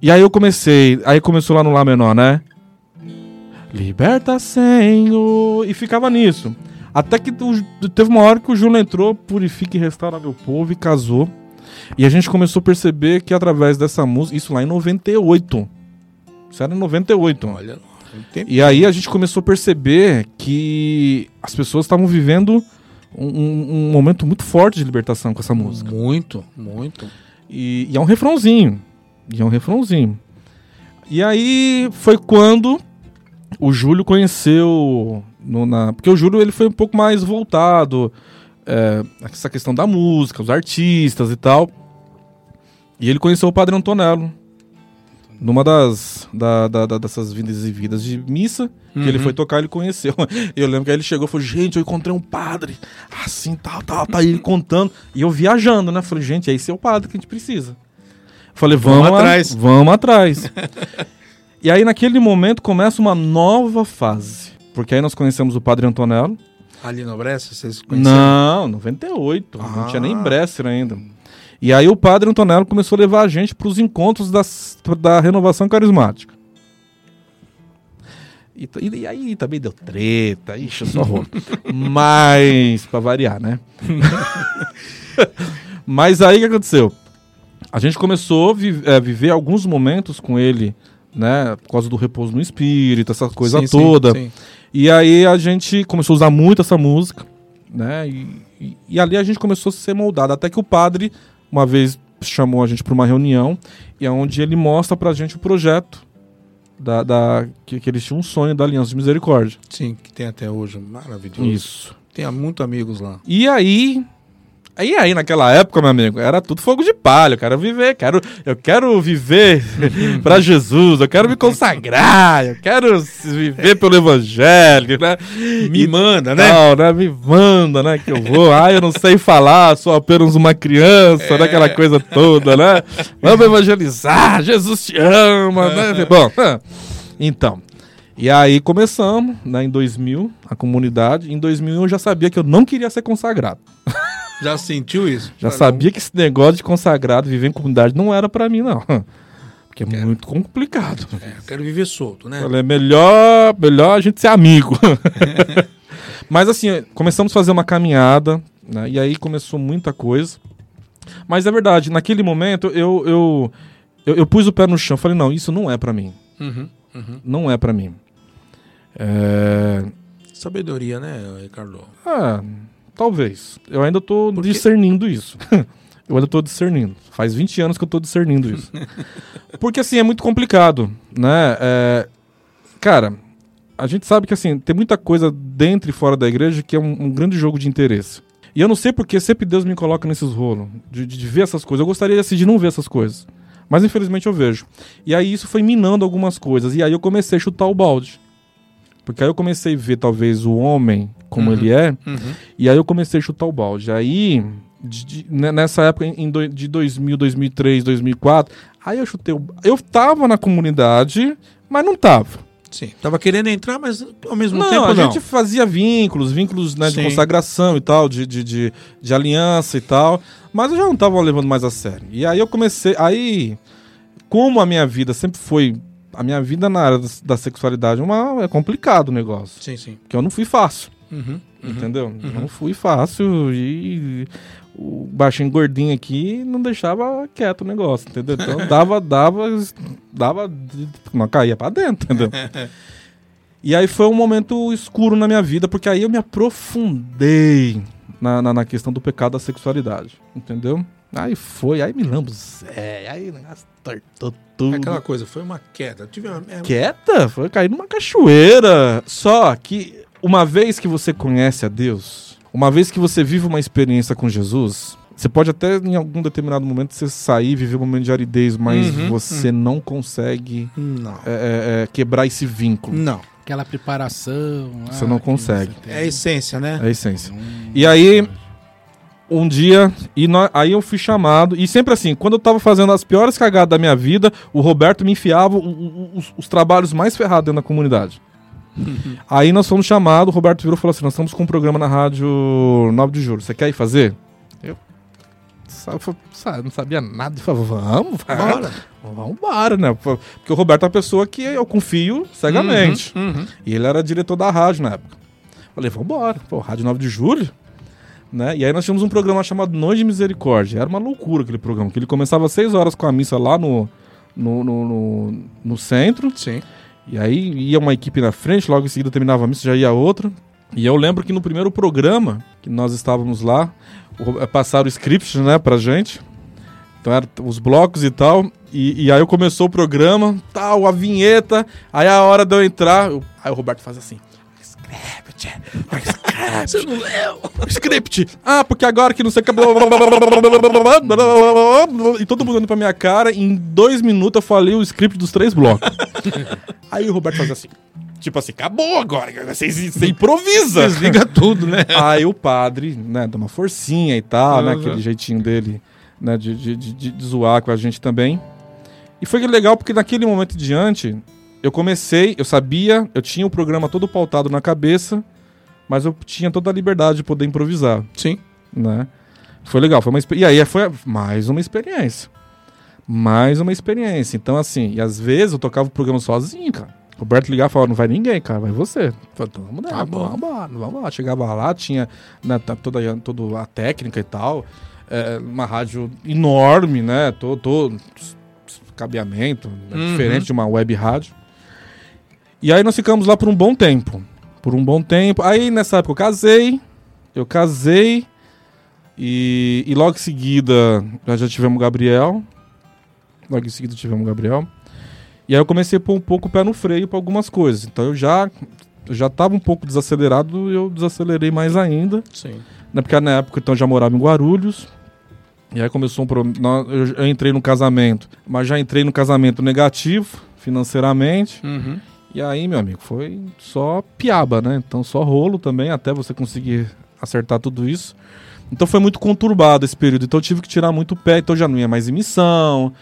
E aí eu comecei, aí começou lá no Lá menor, né? Liberta, Senhor, e ficava nisso. Até que teve uma hora que o Júlio entrou, purifica e restaura meu povo e casou. E a gente começou a perceber que através dessa música, isso lá em 98. Isso era em 98. Olha, um. E aí a gente começou a perceber que as pessoas estavam vivendo um, um- momento muito forte de libertação com essa música. Muito, muito. E, e é um refrãozinho. E é um refrãozinho. E aí foi quando o Júlio conheceu. no- na, porque o Júlio ele foi um pouco mais voltado. É, essa questão da música, os artistas e tal. E ele conheceu o Padre Antonello. Numa das da, da- da- dessas vindas e vidas de missa, que ele Uhum. foi tocar, ele conheceu. Eu lembro que aí ele chegou e falou: Gente, eu encontrei um padre, assim, tal, tal, tá aí contando. E eu viajando, né? Falei: Gente, esse é o padre que a gente precisa. Falei: Vamos, Vamos atrás." Vamos atrás. e aí, naquele momento, começa uma nova fase. Porque aí nós conhecemos o padre Antonello. Ali no Bressa, vocês conheceram? Não, 98. Não Ah. tinha nem Bresser ainda. E aí o padre Antonello começou a levar a gente para os encontros das, da renovação carismática. E, t- e aí também deu treta, ixi, só rolo. Mas, pra variar, né? Mas aí o que aconteceu? A gente começou a vi- eh, viver alguns momentos com ele, né? Por causa do repouso no espírito, essa coisa Sim, sim, toda. sim. E aí a gente começou a usar muito essa música, né? E, E, e ali a gente começou a ser moldado. Até que o padre, uma vez, chamou a gente para uma reunião, e é onde ele mostra pra gente o projeto da, da- que, que eles tinham um sonho da Aliança de Misericórdia. Sim, que tem até hoje. Maravilhoso. Isso. Tem muitos amigos lá. E aí. Aí, aí, naquela época, meu amigo, era tudo fogo de palha. Eu quero viver, quero, eu quero viver pra Jesus, eu quero me consagrar, eu quero viver pelo Evangelho, né? Me E manda, né? Não, né? Me manda, né? Que eu vou. Ah, eu não sei falar, sou apenas uma criança, né? Aquela coisa toda, né? Vamos evangelizar, Jesus te ama, né? Bom, então. E aí começamos, né? Em 2000, a comunidade. Em 2001 eu já sabia que eu não queria ser consagrado. Já sentiu isso? Já sabia que esse negócio de consagrado, viver em comunidade, não era pra mim, não. Porque é muito complicado. É, eu quero viver solto, né? Falei, melhor, melhor a gente ser amigo. Mas assim, começamos a fazer uma caminhada, né? E aí começou muita coisa. Mas é verdade, naquele momento eu, eu, eu, eu pus o pé no chão. Falei, não, isso não é pra mim. Uhum, uhum. Não é pra mim. É... Sabedoria, né, Ricardo? Ah, talvez. Eu ainda tô Porque- discernindo isso. eu ainda tô discernindo. Faz 20 anos que eu tô discernindo isso. Porque assim, é muito complicado, né? É, Cara, a gente sabe que assim, tem muita coisa dentro e fora da igreja que é um, um grande jogo de interesse. E eu não sei porque sempre Deus me coloca nesses rolos, de, de ver essas coisas. Eu gostaria assim, de não ver essas coisas. Mas infelizmente eu vejo. E aí isso foi minando algumas coisas. E aí eu comecei a chutar o balde. Porque aí eu comecei a ver talvez o homem como Uhum. ele é. Uhum. E aí eu comecei a chutar o balde. Aí, de- de- ne- nessa época, em do- de 2000, 2003, 2004, aí eu chutei o... Eu tava na comunidade, mas não tava. Sim. Tava querendo entrar, mas ao mesmo não, tempo a não. gente fazia vínculos, vínculos né, de consagração e tal, de, de, de, de aliança e tal, mas eu já não tava levando mais a sério. E aí eu comecei, aí, como a minha vida sempre foi, a minha vida na área da, da sexualidade é, uma, é complicado o negócio, Sim, sim. porque eu não fui fácil. Uhum. Entendeu? Não fui fácil e o baixinho gordinho aqui não deixava quieto o negócio, entendeu? Então dava, dava, dava, não caía pra dentro, entendeu? E aí foi um momento escuro na minha vida, porque aí eu me aprofundei na, na, na questão do pecado da sexualidade, entendeu? Aí foi, aí me lambo, Zé, aí o negócio tortou tudo. É aquela coisa, foi uma queda. Tive uma, Quieta, foi cair numa cachoeira. Só que uma vez que você conhece a Deus, uma vez que você vive uma experiência com Jesus, você pode até em algum determinado momento você sair, viver um momento de aridez, mas Uhum, você não consegue Não. é, é, é, quebrar esse vínculo. Não. Aquela preparação. Você ah, não consegue. você. É a essência, né? É a essência. E aí, um dia, e nó- aí eu fui chamado, e sempre assim, quando eu tava fazendo as piores cagadas da minha vida, o Roberto me enfiava os, os trabalhos mais ferrados dentro da comunidade. aí nós fomos chamados, o Roberto virou e falou assim: Nós estamos com um programa na rádio 9 de julho, você quer ir fazer? Eu sabe, não sabia nada, eu falei, vamos, Bora. vamos embora, né? Porque o Roberto é uma pessoa que eu confio cegamente. Uhum, uhum. E ele era diretor da rádio na época. Falei, vambora. Pô, Rádio 9 de Julho. Né? E aí nós tínhamos um programa chamado Noite de Misericórdia. Era uma loucura aquele programa, que ele começava às 6 horas com a missa lá no, no, no, no, no centro. Sim. E aí ia uma equipe na frente, logo em seguida terminava a missa, já ia outra. E eu lembro que no primeiro programa, que nós estávamos lá, eh, passaram o script, né, pra gente. Então eram os blocos e tal. E, e aí começou o programa, tal, a vinheta. Aí a hora de eu entrar, eu- aí o Roberto faz assim script. Não leu. Script. Ah, porque agora que não sei o que. E todo mundo olhando pra minha cara. Em dois minutos eu falei o script dos três blocos. Aí o Roberto faz assim. Tipo assim, acabou agora, você, você improvisa. Desliga tudo, né? Aí o padre, né, dá uma forcinha e tal, uhum. né? Aquele jeitinho dele, né, de, de, de, de zoar com a gente também. E foi legal porque naquele momento diante, eu comecei, eu sabia, eu tinha o programa todo pautado na cabeça, mas eu tinha toda a liberdade de poder improvisar, Sim. né? Foi legal, foi uma E aí foi mais uma experiência. Mais uma experiência. Então, assim, e às vezes eu tocava o programa sozinho, cara. Roberto ligava e falava, não vai ninguém, cara, vai você. Falei, então, vamos nessa, Tá bom. vamos embora, vamos lá. Chegava lá, tinha né, tá toda, toda a técnica e tal. é, uma rádio enorme, né? Todo, todo cabeamento, né, Uhum. diferente de uma web rádio. E aí nós ficamos lá por um bom tempo. Por um bom tempo. Aí nessa época eu casei. Eu casei. E, e logo em seguida, nós já tivemos o Gabriel. Logo em seguida tivemos o Gabriel. E aí eu comecei a pôr um pouco o pé no freio para algumas coisas. Então eu já eu já estava um pouco desacelerado eu desacelerei mais ainda. Sim. Né? Porque na época então eu já morava em Guarulhos. E aí começou um problema. Eu entrei no casamento, mas já entrei no casamento negativo financeiramente. Uhum. E aí, meu amigo, foi só piaba, né? Então só rolo também, até você conseguir acertar tudo isso. Então foi muito conturbado esse período. Então eu tive que tirar muito o pé, então já não ia mais em missão.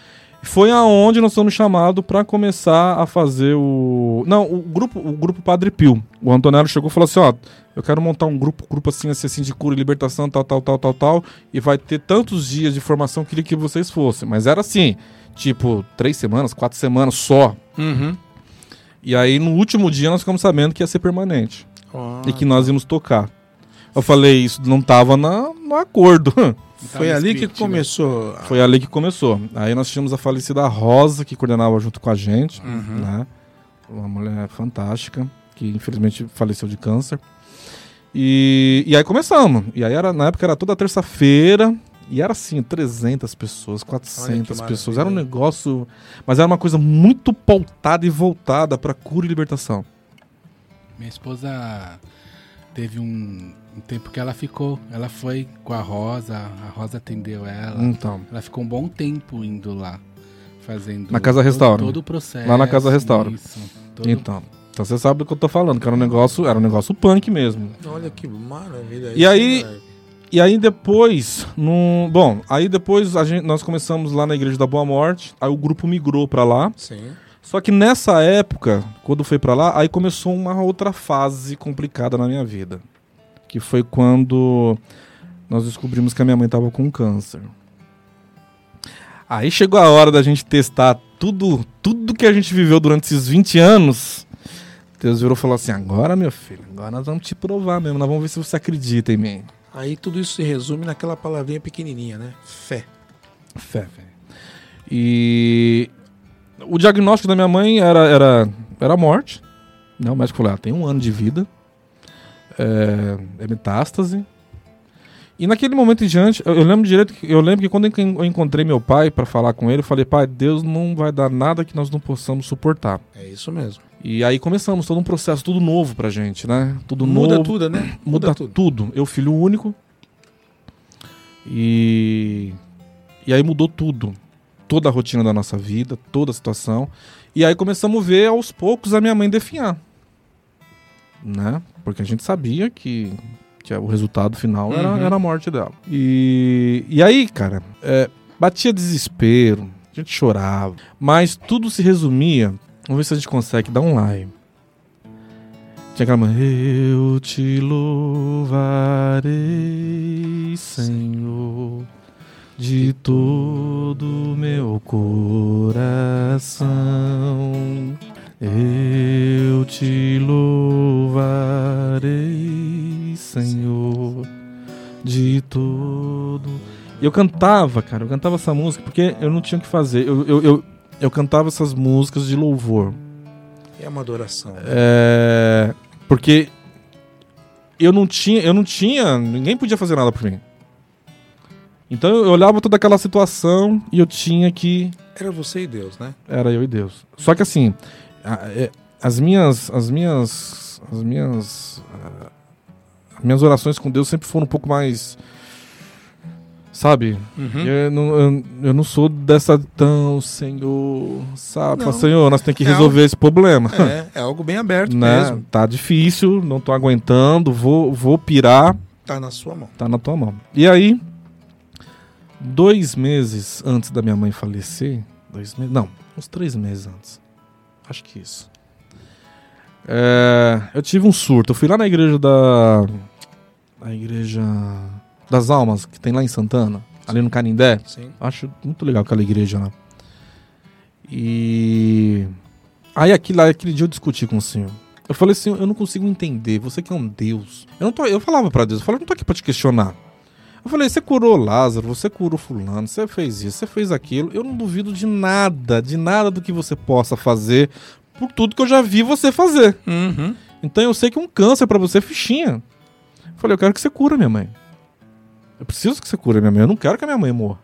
Foi aonde nós fomos chamados para começar a fazer o. Não, o grupo, o grupo Padre Pio. O Antonello chegou e falou assim: ó, eu quero montar um grupo, grupo assim, assim, assim, de cura e libertação, tal, tal, tal, tal, tal. E vai ter tantos dias de formação, queria que vocês fossem. Mas era assim, tipo, três semanas, quatro semanas só. Uhum. E aí, no último dia, nós ficamos sabendo que ia ser permanente. Ó, E que nós íamos tocar. Eu falei, isso não tava na, no acordo. Foi Tá ali que script, né? começou. a- Foi ali que começou. Aí nós tínhamos a falecida Rosa, que coordenava junto com a gente, Uhum. né? Uma mulher fantástica, que infelizmente faleceu de câncer. E, e aí começamos. E aí era, na época era toda terça-feira. E era assim, 300 pessoas, 400 Olha que pessoas. Era um negócio. Mas era uma coisa muito pautada e voltada para cura e libertação. Minha esposa teve um, um tempo que ela ficou. Ela foi com a Rosa, a Rosa atendeu ela. Então. Ela ficou um bom tempo indo lá, fazendo. Na Casa Restaura. Todo o processo. Lá na Casa Restaura. Isso, todo- Então. Então você sabe do que eu tô falando, que era um negócio, era um negócio punk mesmo. Olha que maravilha. E isso, aí- né? E aí depois, bom, aí depois a gente, nós começamos lá na Igreja da Boa Morte, aí o grupo migrou pra lá. Sim. Só que nessa época, quando foi pra lá, aí começou uma outra fase complicada na minha vida, que foi quando nós descobrimos que a minha mãe tava com câncer. Aí chegou a hora da gente testar tudo, tudo que a gente viveu durante esses 20 anos. Deus virou e falou assim: "Agora, meu filho, agora nós vamos te provar mesmo, nós vamos ver se você acredita em mim". Aí tudo isso se resume naquela palavrinha pequenininha, né? Fé. Fé, velho. E o diagnóstico da minha mãe era, era, era morte. Né? O médico falou, ela tem um ano de vida. É, é metástase. E naquele momento em diante, eu, eu lembro direito, que- eu lembro que quando eu encontrei meu pai para falar com ele, eu falei, pai, Deus não vai dar nada que nós não possamos suportar. É isso mesmo. E aí começamos todo um processo, tudo novo pra gente, né? Tudo Muda novo tudo, né? muda tudo. Eu, filho único. E. E aí mudou tudo. Toda a rotina da nossa vida, toda a situação. E aí começamos a ver aos poucos a minha mãe definhar. Né? Porque a gente sabia que, que o resultado final era, Uhum. era a morte dela. E, e aí, cara, é, batia desespero, a gente chorava. Mas tudo se resumia. Vamos ver se a gente consegue dar um live. Tinha aquela mãe, eu te louvarei, Senhor, de todo meu coração. Eu te louvarei, Senhor, de todo. Eu cantava, cara, eu cantava essa música porque eu não tinha o que fazer. Eu, eu, eu, eu cantava essas músicas de louvor. É uma adoração. né? É, porque eu não tinha, eu não tinha, ninguém podia fazer nada por mim. Então eu olhava toda aquela situação e eu tinha que Era você e Deus, né? era eu e Deus. Só que assim, é, as minhas as minhas as minhas ah, as minhas orações com Deus sempre foram um pouco mais sabe? Uhum. Eu, não, eu, eu não sou dessa tão, Senhor, sabe? Não. Senhor, nós temos que É resolver esse problema. É, é algo bem aberto né? mesmo. Tá difícil, não tô aguentando, vou, vou pirar, Tá na sua mão. tá na tua mão. E aí, dois meses antes da minha mãe falecer, dois meses, não, uns três meses antes, acho que isso. É, eu tive um surto. Eu fui lá na igreja da, a igreja das Almas que tem lá em Santana, ali no Canindé. Sim. Acho muito legal aquela igreja lá. E aí aquele, aquele dia eu discuti com o senhor. Eu falei assim, eu não consigo entender, você que é um Deus. Eu não tô, eu falava pra Deus, eu falei, eu não tô aqui pra te questionar. Eu falei, você curou Lázaro, você curou fulano, você fez isso, você fez aquilo. Eu não duvido de nada, de nada do que você possa fazer, por tudo que eu já vi você fazer. Uhum. Então eu sei que um câncer pra você é fichinha. Eu falei, eu quero que você cura minha mãe. Eu preciso que você cure minha mãe. Eu não quero que a minha mãe morra.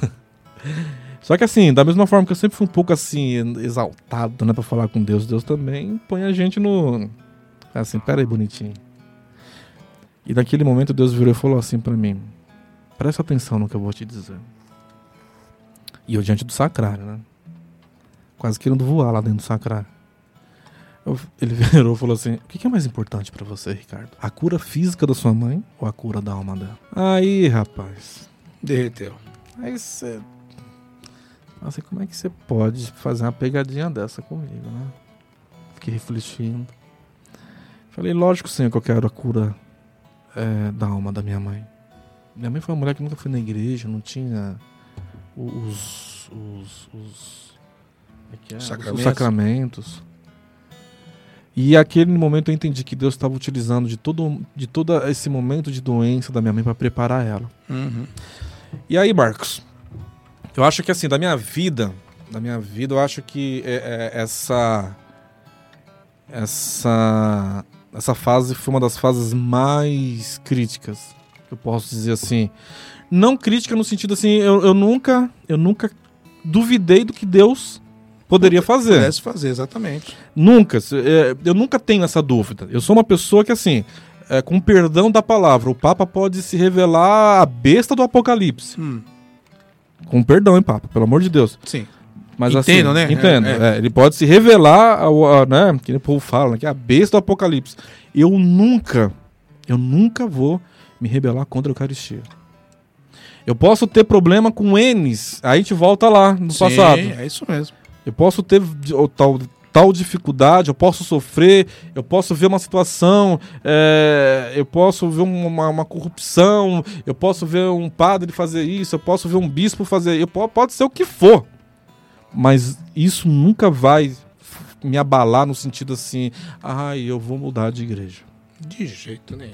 Só que assim, da mesma forma que eu sempre fui um pouco assim, exaltado, né, pra falar com Deus, Deus também põe a gente no. Assim, pera aí, bonitinho. E naquele momento Deus virou e falou assim pra mim: Presta atenção no que eu vou te dizer. E eu diante do sacrário, né? Quase querendo voar lá dentro do sacrário. Eu- ele virou e falou assim: O que que é mais importante pra você, Ricardo? A cura física da sua mãe ou a cura da alma dela? Aí, rapaz. Derreteu. Aí você. Nossa, como é que você pode fazer uma pegadinha dessa comigo, né? Fiquei refletindo. Falei, lógico, senhor, que eu quero a cura é, da alma da minha mãe. Minha mãe foi uma mulher que nunca foi na igreja, não tinha os. os. os. como é é? Os- Sacramentos. E aquele momento eu entendi que Deus estava utilizando de todo, de todo esse momento de doença da minha mãe para preparar ela. Uhum. E aí, Marcos? Eu acho que assim, da minha vida, da minha vida, eu acho que é, é, essa essa essa fase foi uma das fases mais críticas, que eu posso dizer assim. Não crítica no sentido assim, eu, eu nunca eu nunca duvidei do que Deus poderia fazer. Pudesse fazer, exatamente. Nunca. é, eu nunca tenho essa dúvida. Eu sou uma pessoa que, assim, é, com perdão da palavra, o Papa pode se revelar a besta do Apocalipse. Hum. Com perdão, hein, Papa? Pelo amor de Deus. Sim. Mas Entendo, assim, né? Entendo. É, é, ele pode se revelar, ao, a, né? Que nem o povo fala, né, que é a besta do Apocalipse. Eu nunca, eu nunca vou me rebelar contra a Eucaristia. Eu posso ter problema com N's, aí a gente volta lá no Sim, passado. É isso mesmo. Eu posso ter tal, tal dificuldade, eu posso sofrer, eu posso ver uma situação, é, eu posso ver um- uma, uma corrupção, eu posso ver um padre fazer isso, eu posso ver um bispo fazer po- Pode ser o que for. Mas isso nunca vai me abalar no sentido assim, ai, eu vou mudar de igreja. De jeito nenhum.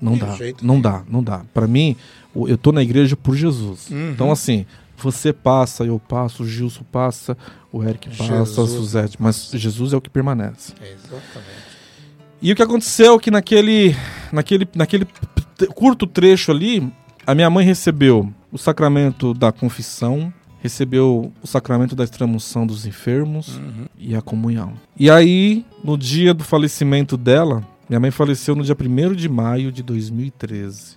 Não De dá, jeito não nenhum. dá, não dá. Pra mim, o- eu tô na igreja por Jesus. Uhum. Então, assim, você passa, eu passo, o Gilson passa, o Eric passa, Jesus a Suzete, mas Jesus é o que permanece. É, exatamente. E o que aconteceu é que naquele, naquele, naquele curto trecho ali, a minha mãe recebeu o sacramento da confissão, recebeu o sacramento da extremunção dos enfermos Uhum. e a comunhão. E aí, no dia do falecimento dela, minha mãe faleceu no dia 1 de maio de 2013,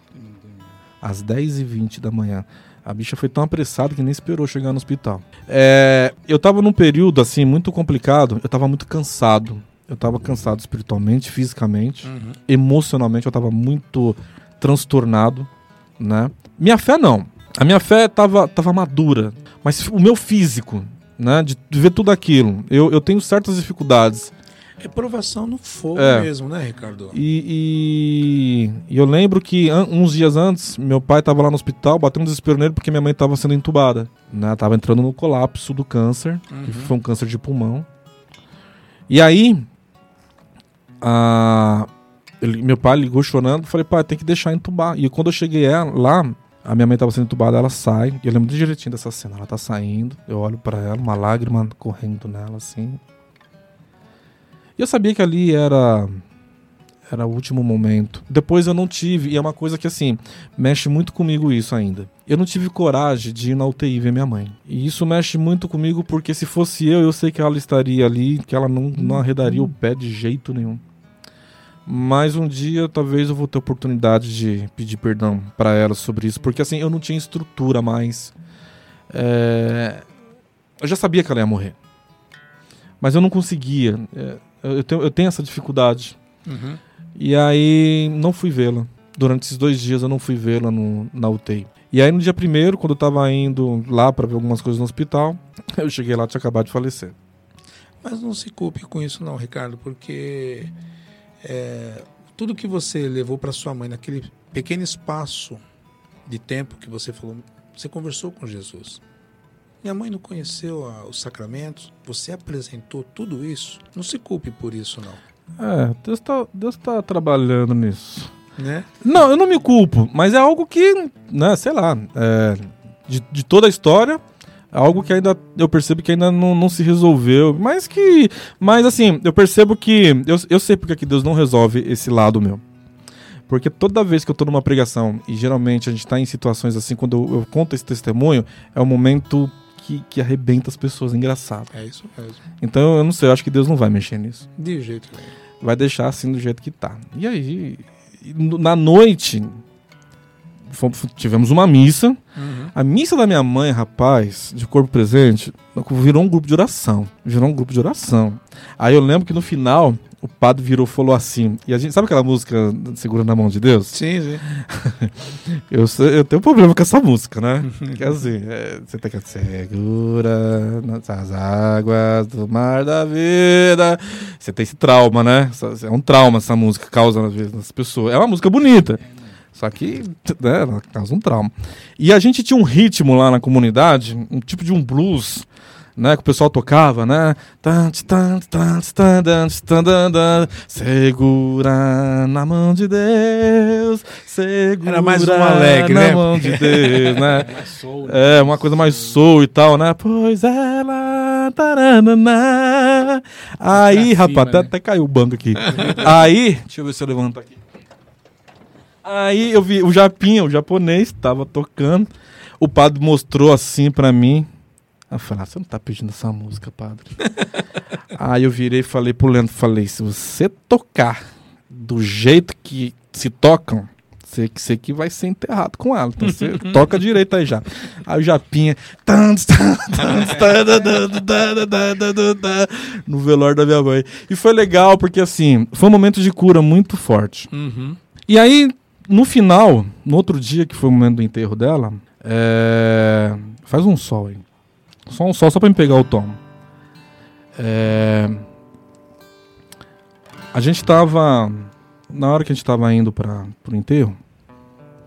às 10h20 da manhã. A bicha foi tão apressada que nem esperou chegar no hospital. É, eu tava num período, assim, muito complicado. Eu tava muito cansado. Eu tava cansado espiritualmente, fisicamente. Uhum. Emocionalmente, eu tava muito transtornado, né? Minha fé, não. A minha fé tava, tava madura. Mas o meu físico, né? De ver tudo aquilo. Eu, eu tenho certas dificuldades. É provação no fogo É. mesmo, né, Ricardo? E, e- e eu lembro que an- uns dias antes, meu pai tava lá no hospital, bateu um desespero nele porque minha mãe tava sendo entubada. Né? Tava entrando no colapso do câncer, que foi um câncer de pulmão. E aí, a- ele- meu pai ligou chorando, falei, pai, tem que deixar entubar. E quando eu cheguei lá, a minha mãe tava sendo entubada, ela sai. E eu lembro direitinho dessa cena. Ela tá saindo, eu olho pra ela, uma lágrima correndo nela, assim. E eu sabia que ali era era o último momento. Depois eu não tive, e é uma coisa que assim, mexe muito comigo isso ainda. Eu não tive coragem de ir na UTI ver minha mãe. E isso mexe muito comigo porque se fosse eu, eu sei que ela estaria ali, que ela não, não arredaria o pé de jeito nenhum. Mas um dia talvez eu vou ter oportunidade de pedir perdão pra ela sobre isso, porque assim, eu não tinha estrutura mais. É, Eu já sabia que ela ia morrer. Mas eu não conseguia. É, Eu tenho, eu tenho essa dificuldade. Uhum. E aí não fui vê-la. Durante esses dois dias eu não fui vê-la no- na UTI. E aí no dia primeiro, quando eu tava indo lá pra ver algumas coisas no hospital, eu cheguei lá e tinha acabado de falecer. Mas não se culpe com isso não, Ricardo, porque é, tudo que você levou para sua mãe naquele pequeno espaço de tempo que você falou, você conversou com Jesus. Minha mãe não conheceu a- os sacramentos, você apresentou tudo isso. Não se culpe por isso não, É, Deus tá, Deus tá trabalhando nisso. né? Não, eu não me culpo, mas é algo que, né, sei lá, é, de, de toda a história, é algo que ainda eu percebo que ainda não, não se resolveu, mas que, mas assim, eu percebo que eu, eu sei porque que Deus não resolve esse lado meu. Porque toda vez que eu tô numa pregação, e geralmente a gente tá em situações assim, quando eu, eu conto esse testemunho, é o momento que, que arrebenta as pessoas, engraçado. É isso mesmo. Então eu não sei, eu acho que Deus não vai mexer nisso. De jeito nenhum. Vai deixar assim do jeito que tá. E aí, na noite, fomos- tivemos uma missa. A missa da minha mãe, rapaz, de corpo presente, virou um grupo de oração. Virou um grupo de oração. Aí eu lembro que no final, o padre virou e falou assim. E a gente, sabe aquela música Segura na Mão de Deus? Sim, sim. Eu, eu tenho problema com essa música, né? Quer dizer, é, você tem que segura nas águas do mar da vida. Você tem esse trauma, né? É um trauma essa música, causa nas pessoas. É uma música bonita. Só que né, causa um trauma. E a gente tinha um ritmo lá na comunidade, um tipo de um blues, né? Que o pessoal tocava, né? Segura na mão de Deus, segura Era mais um alegre, na né? mão de Deus, né? Soul, né? É, uma coisa mais soul e tal, né? Pois ela. taranana. Aí, pra rapaz, cima, até, né? até caiu o banco aqui. Aí, deixa eu ver se eu levanto aqui. Aí eu vi o Japinha, o japonês, tava tocando. O padre mostrou assim pra mim. Eu falei, ah, você não tá pedindo essa música, padre. Aí eu virei e falei pro Leandro, falei, se você tocar do jeito que se tocam, você, você que vai ser enterrado com ela. Então você toca direito aí já. Aí o Japinha. No velório da minha mãe. E foi legal, porque assim, foi um momento de cura muito forte. Uhum. E aí, no final, no outro dia, que foi o momento do enterro dela, é, faz um sol aí. Só um sol, só pra me pegar o tom. É, A gente tava. Na hora que a gente tava indo para pro enterro.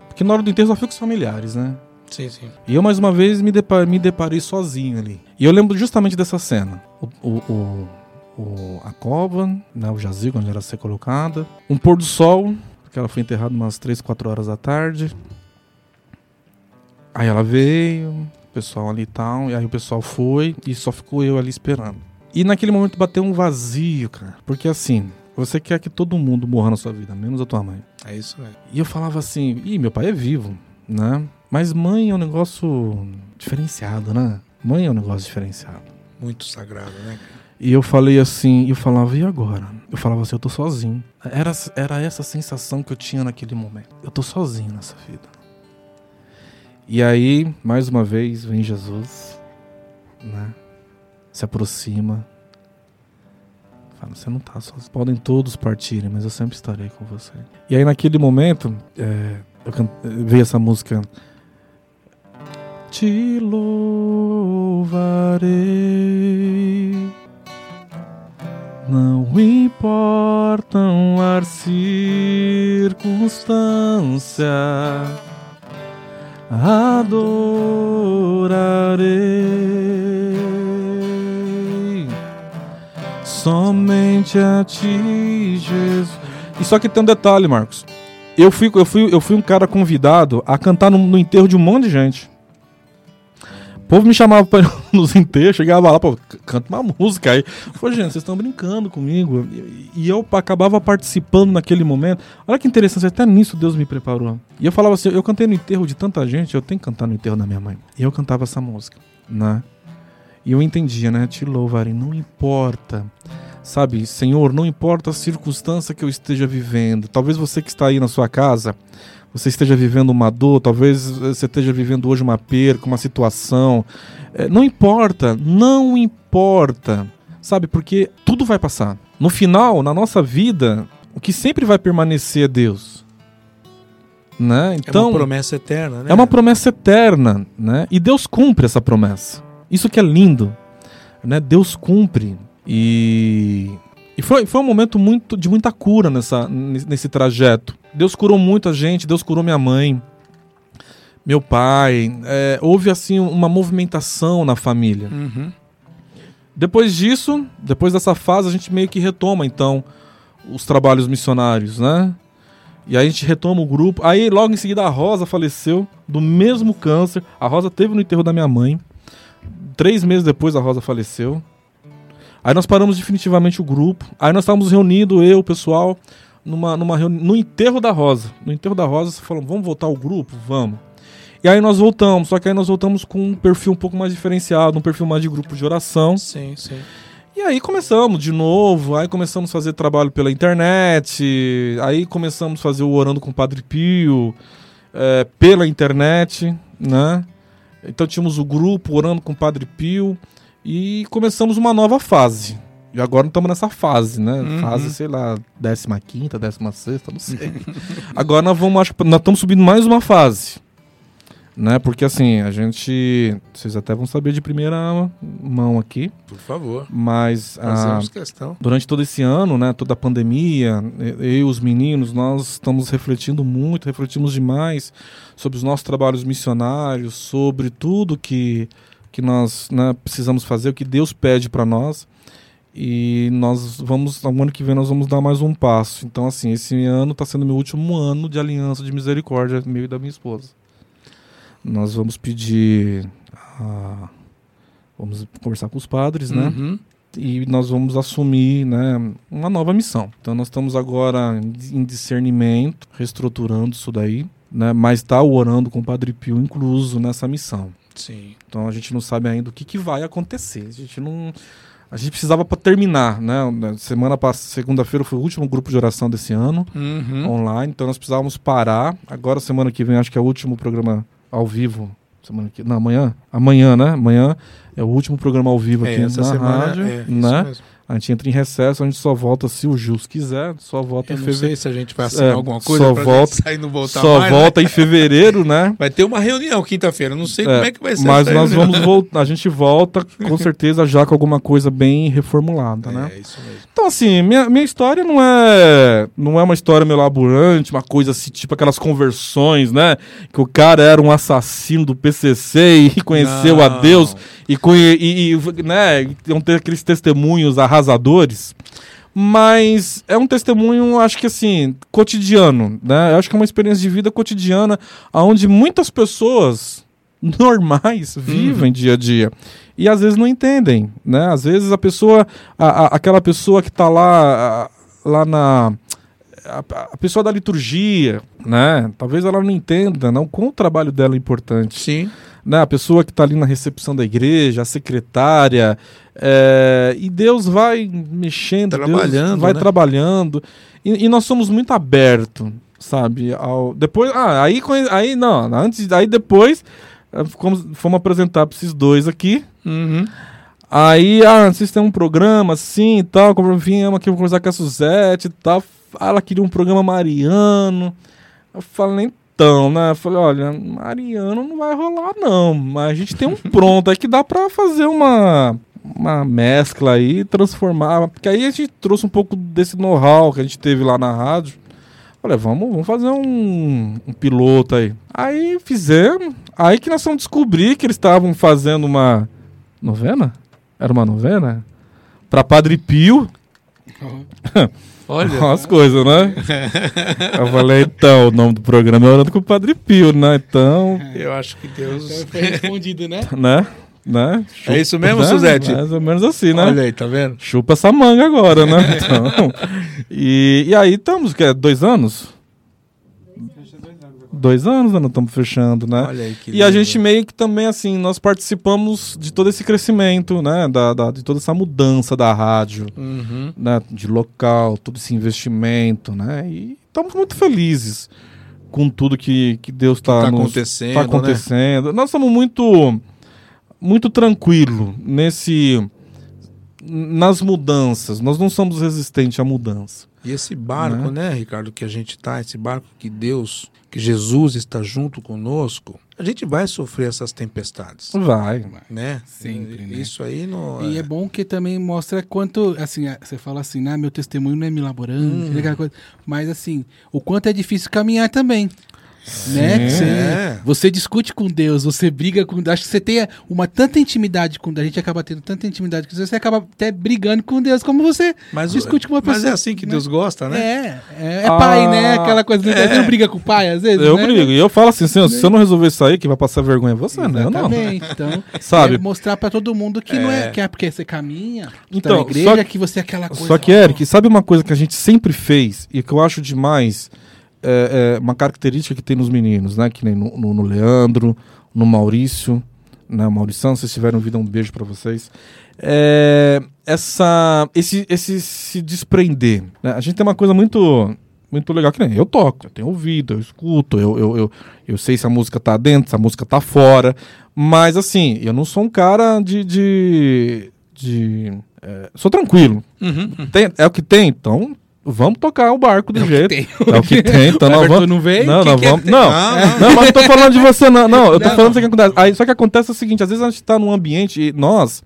Porque na hora do enterro só fica os familiares, né? Sim, sim. E eu mais uma vez me, depa- me deparei sozinho ali. E eu lembro justamente dessa cena. O, o- o- o- a cova, né, o jazigo onde ia ser colocada. Um pôr do sol, que ela foi enterrada umas 3, 4 horas da tarde. Aí ela veio, o pessoal ali e tal, e aí o pessoal foi e só ficou eu ali esperando. E naquele momento bateu um vazio, cara. Porque assim, você quer que todo mundo morra na sua vida, menos a tua mãe. É isso mesmo. E eu falava assim, ih, meu pai é vivo, né? Mas mãe é um negócio diferenciado, né? Mãe é um negócio diferenciado. Muito sagrado, né? E eu falei assim, eu falava, e agora? Eu falava assim, eu tô sozinho. Era, era essa sensação que eu tinha naquele momento. Eu tô sozinho nessa vida. E aí, mais uma vez, vem Jesus, né? Se aproxima. Fala, você não tá sozinho. Podem todos partirem, mas eu sempre estarei com você. E aí, naquele momento, é, eu veio essa música. Te louvarei. Não importam as circunstâncias, adorarei somente a ti, Jesus. E só que tem um detalhe, Marcos. Eu fui, eu fui, eu fui um cara convidado a cantar no, no enterro de um monte de gente. O povo me chamava pra ir nos enterros, chegava lá, pô, canta uma música aí. Pô, gente, vocês estão brincando comigo. E, e eu acabava participando naquele momento. Olha que interessante, até nisso Deus me preparou. E eu falava assim, eu cantei no enterro de tanta gente, eu tenho que cantar no enterro da minha mãe. E eu cantava essa música, né? E eu entendia, né? Te louvarei, não importa. Sabe, Senhor, não importa a circunstância que eu esteja vivendo. Talvez você que está aí na sua casa, você esteja vivendo uma dor, talvez eh, você esteja vivendo hoje uma perca, uma situação. Eh, Não importa, não importa. Sabe, porque tudo vai passar. No final, na nossa vida, o que sempre vai permanecer é Deus. Né? É Então, uma promessa eterna, né? é uma promessa eterna, né? E Deus cumpre essa promessa. Isso que é lindo, né? Deus cumpre. E, e foi, foi um momento muito de muita cura nessa, nesse trajeto. Deus curou muita gente, Deus curou minha mãe, meu pai. É, houve assim uma movimentação na família. Uhum. Depois disso, depois dessa fase, a gente meio que retoma, então, os trabalhos missionários, né? E aí a gente retoma o grupo. Aí logo em seguida a Rosa faleceu do mesmo câncer. A Rosa teve no enterro da minha mãe. Três meses depois a Rosa faleceu. Aí nós paramos definitivamente o grupo. Aí nós estávamos reunidos, eu, o pessoal, numa, numa reuni- no enterro da Rosa. No enterro da Rosa, falando, vamos voltar ao grupo? Vamos. E aí nós voltamos, só que aí nós voltamos com um perfil um pouco mais diferenciado, um perfil mais de grupo de oração. Sim, sim. E aí começamos de novo, aí começamos a fazer trabalho pela internet, aí começamos a fazer o Orando com o Padre Pio é, pela internet, né? Então tínhamos o grupo Orando com o Padre Pio e começamos uma nova fase. E agora estamos nessa fase, né? Uhum. Fase, sei lá, 15 décima sexta, não sei. agora nós vamos, acho nós estamos subindo mais uma fase. Né? Porque assim, a gente. Vocês até vão saber de primeira mão aqui. Por favor. Mas ah, Fazemos questão. durante todo esse ano, né, toda a pandemia, eu e os meninos, nós estamos refletindo muito, refletimos demais sobre os nossos trabalhos missionários, sobre tudo que, que nós né, precisamos fazer, o que Deus pede para nós. E nós vamos, no ano que vem, nós vamos dar mais um passo. Então, assim, esse ano está sendo meu último ano de aliança de misericórdia, meu e da minha esposa. Nós vamos pedir. ah, vamos conversar com os padres, né? Uhum. e nós vamos assumir né, uma nova missão. Então nós estamos agora em discernimento, reestruturando isso daí, né, mas está orando com o Padre Pio incluso nessa missão. Sim. Então a gente não sabe ainda o que, que vai acontecer. A gente não. A gente precisava para terminar, né? Na Semana passada, segunda-feira foi o último grupo de oração desse ano, Uhum. online. Então nós precisávamos parar. Agora semana que vem acho que é o último programa ao vivo. Semana que não, amanhã, amanhã, né? Amanhã é o último programa ao vivo aqui É, essa na semana rádio, é isso né? mesmo. A gente entra em recesso, a gente só volta se o Gils quiser, só volta Eu em não fevereiro. sei se a gente vai assinar É, alguma coisa só volta- sair não voltar Só mais, né? volta em fevereiro, né? Vai ter uma reunião quinta-feira. Não sei como é que vai ser Mas nós reunião. vamos voltar, a gente volta com certeza já com alguma coisa bem reformulada, né? É, isso mesmo. Então assim, minha, minha história não é não é uma história meio laburante, uma coisa assim, tipo aquelas conversões, né? Que o cara era um assassino do PCC e conheceu a Não. Deus e, e, e, né, iam ter aqueles testemunhos arrasadores. Mas é um testemunho, acho que assim, cotidiano, né? Eu acho que é uma experiência de vida cotidiana, onde muitas pessoas normais vivem dia a dia. E às vezes não entendem, né? Às vezes a pessoa, a, a- aquela pessoa que está lá, a- lá na... A, a pessoa da liturgia, né? Talvez ela não entenda não, como o trabalho dela é importante Sim. Né, a pessoa que está ali na recepção da igreja, a secretária, é, e Deus vai mexendo, Deus Trabalhando, vai né? trabalhando, e, e nós somos muito abertos, sabe? Ao, depois, ah, aí, aí não, antes, aí depois eh, fomos, fomos apresentar para esses dois aqui. Uhum. Aí, ah, vocês têm um programa assim e tal, como viemos aqui conversar com a Suzete e tal. Ah, Ela queria um programa mariano. Eu falei, então, né? Falei, olha, mariano não vai rolar, não. Mas a gente tem um pronto aí que dá pra fazer uma, uma mescla aí, transformar. Porque aí a gente trouxe um pouco desse know-how que a gente teve lá na rádio. Falei, vamos, vamos fazer um, um piloto aí. Aí fizemos. Aí que nós fomos descobrir que eles estavam fazendo uma novena? Era uma novena? Pra Padre Pio. Olha. As coisas, né? Eu falei, então, o nome do programa é Orando com o Padre Pio, né? Então, Eu acho que Deus. Então foi respondido, né? né? né? É isso mesmo, né? Suzete? Mais ou menos assim, né? Olha aí, tá vendo? Chupa essa manga agora, né? Então, e, e aí estamos, que é dois anos? Dois anos né? nós estamos fechando, né? Olha aí que E a gente meio que também, assim, nós participamos de todo esse crescimento, né? Da, da- de toda essa mudança da rádio, Uhum. né? De local, todo esse investimento, né? E estamos muito felizes com tudo que, que Deus está tá nos- acontecendo, tá acontecendo. Nós estamos muito, muito tranquilo nesse... Nas mudanças. Nós não somos resistentes à mudança. E esse barco, né, Ricardo, que a gente tá, esse barco que Deus, que Jesus está junto conosco, a gente vai sofrer essas tempestades, Vai. né? Sempre, né? Isso aí não E é bom que também mostra quanto, assim, é, você fala assim, né, meu testemunho não é milaborante, né, aquela coisa, mas assim, o quanto é difícil caminhar também. Né? Que você, É. você discute com Deus, você briga com Acho que você tem uma tanta intimidade com Deus. A gente acaba tendo tanta intimidade com Deus, você acaba até brigando com Deus, como você Mas, discute com uma pessoa. mas é assim que né? Deus gosta, né? É, é, é pai, né? Aquela coisa. né? Você não briga com o pai, às vezes? Eu né? brigo. E eu falo assim, se eu não resolver isso aí, quem vai passar vergonha é você, né? Eu não. Então, Sabe? é mostrar pra todo mundo que não é que é porque você caminha, que tá Então, na igreja, só- que você é aquela coisa. Só que, Eric, sabe uma coisa que a gente sempre fez e que eu acho demais? É, é uma característica que tem nos meninos, né? Que nem no, no- no Leandro, no Maurício, né? Maurição, se vocês tiverem vida, um beijo pra vocês. É, essa, esse, esse se desprender. né? A gente tem uma coisa muito muito legal que nem eu toco, eu tenho ouvido, eu escuto, eu, eu, eu, eu sei se a música tá dentro, se a música tá fora, mas assim, eu não sou um cara de. de, de é, sou tranquilo. Tem- é o que tem, então vamos tocar o barco do jeito. tem. É o que tem, então nós Everton vamos. não veio? Não, Que nós que é vamos. que Não, Não, não, não. mas não tô falando de você, não. Não, eu tô Não. falando o que acontece. Aí, só que acontece o seguinte: às vezes a gente tá num ambiente e nós,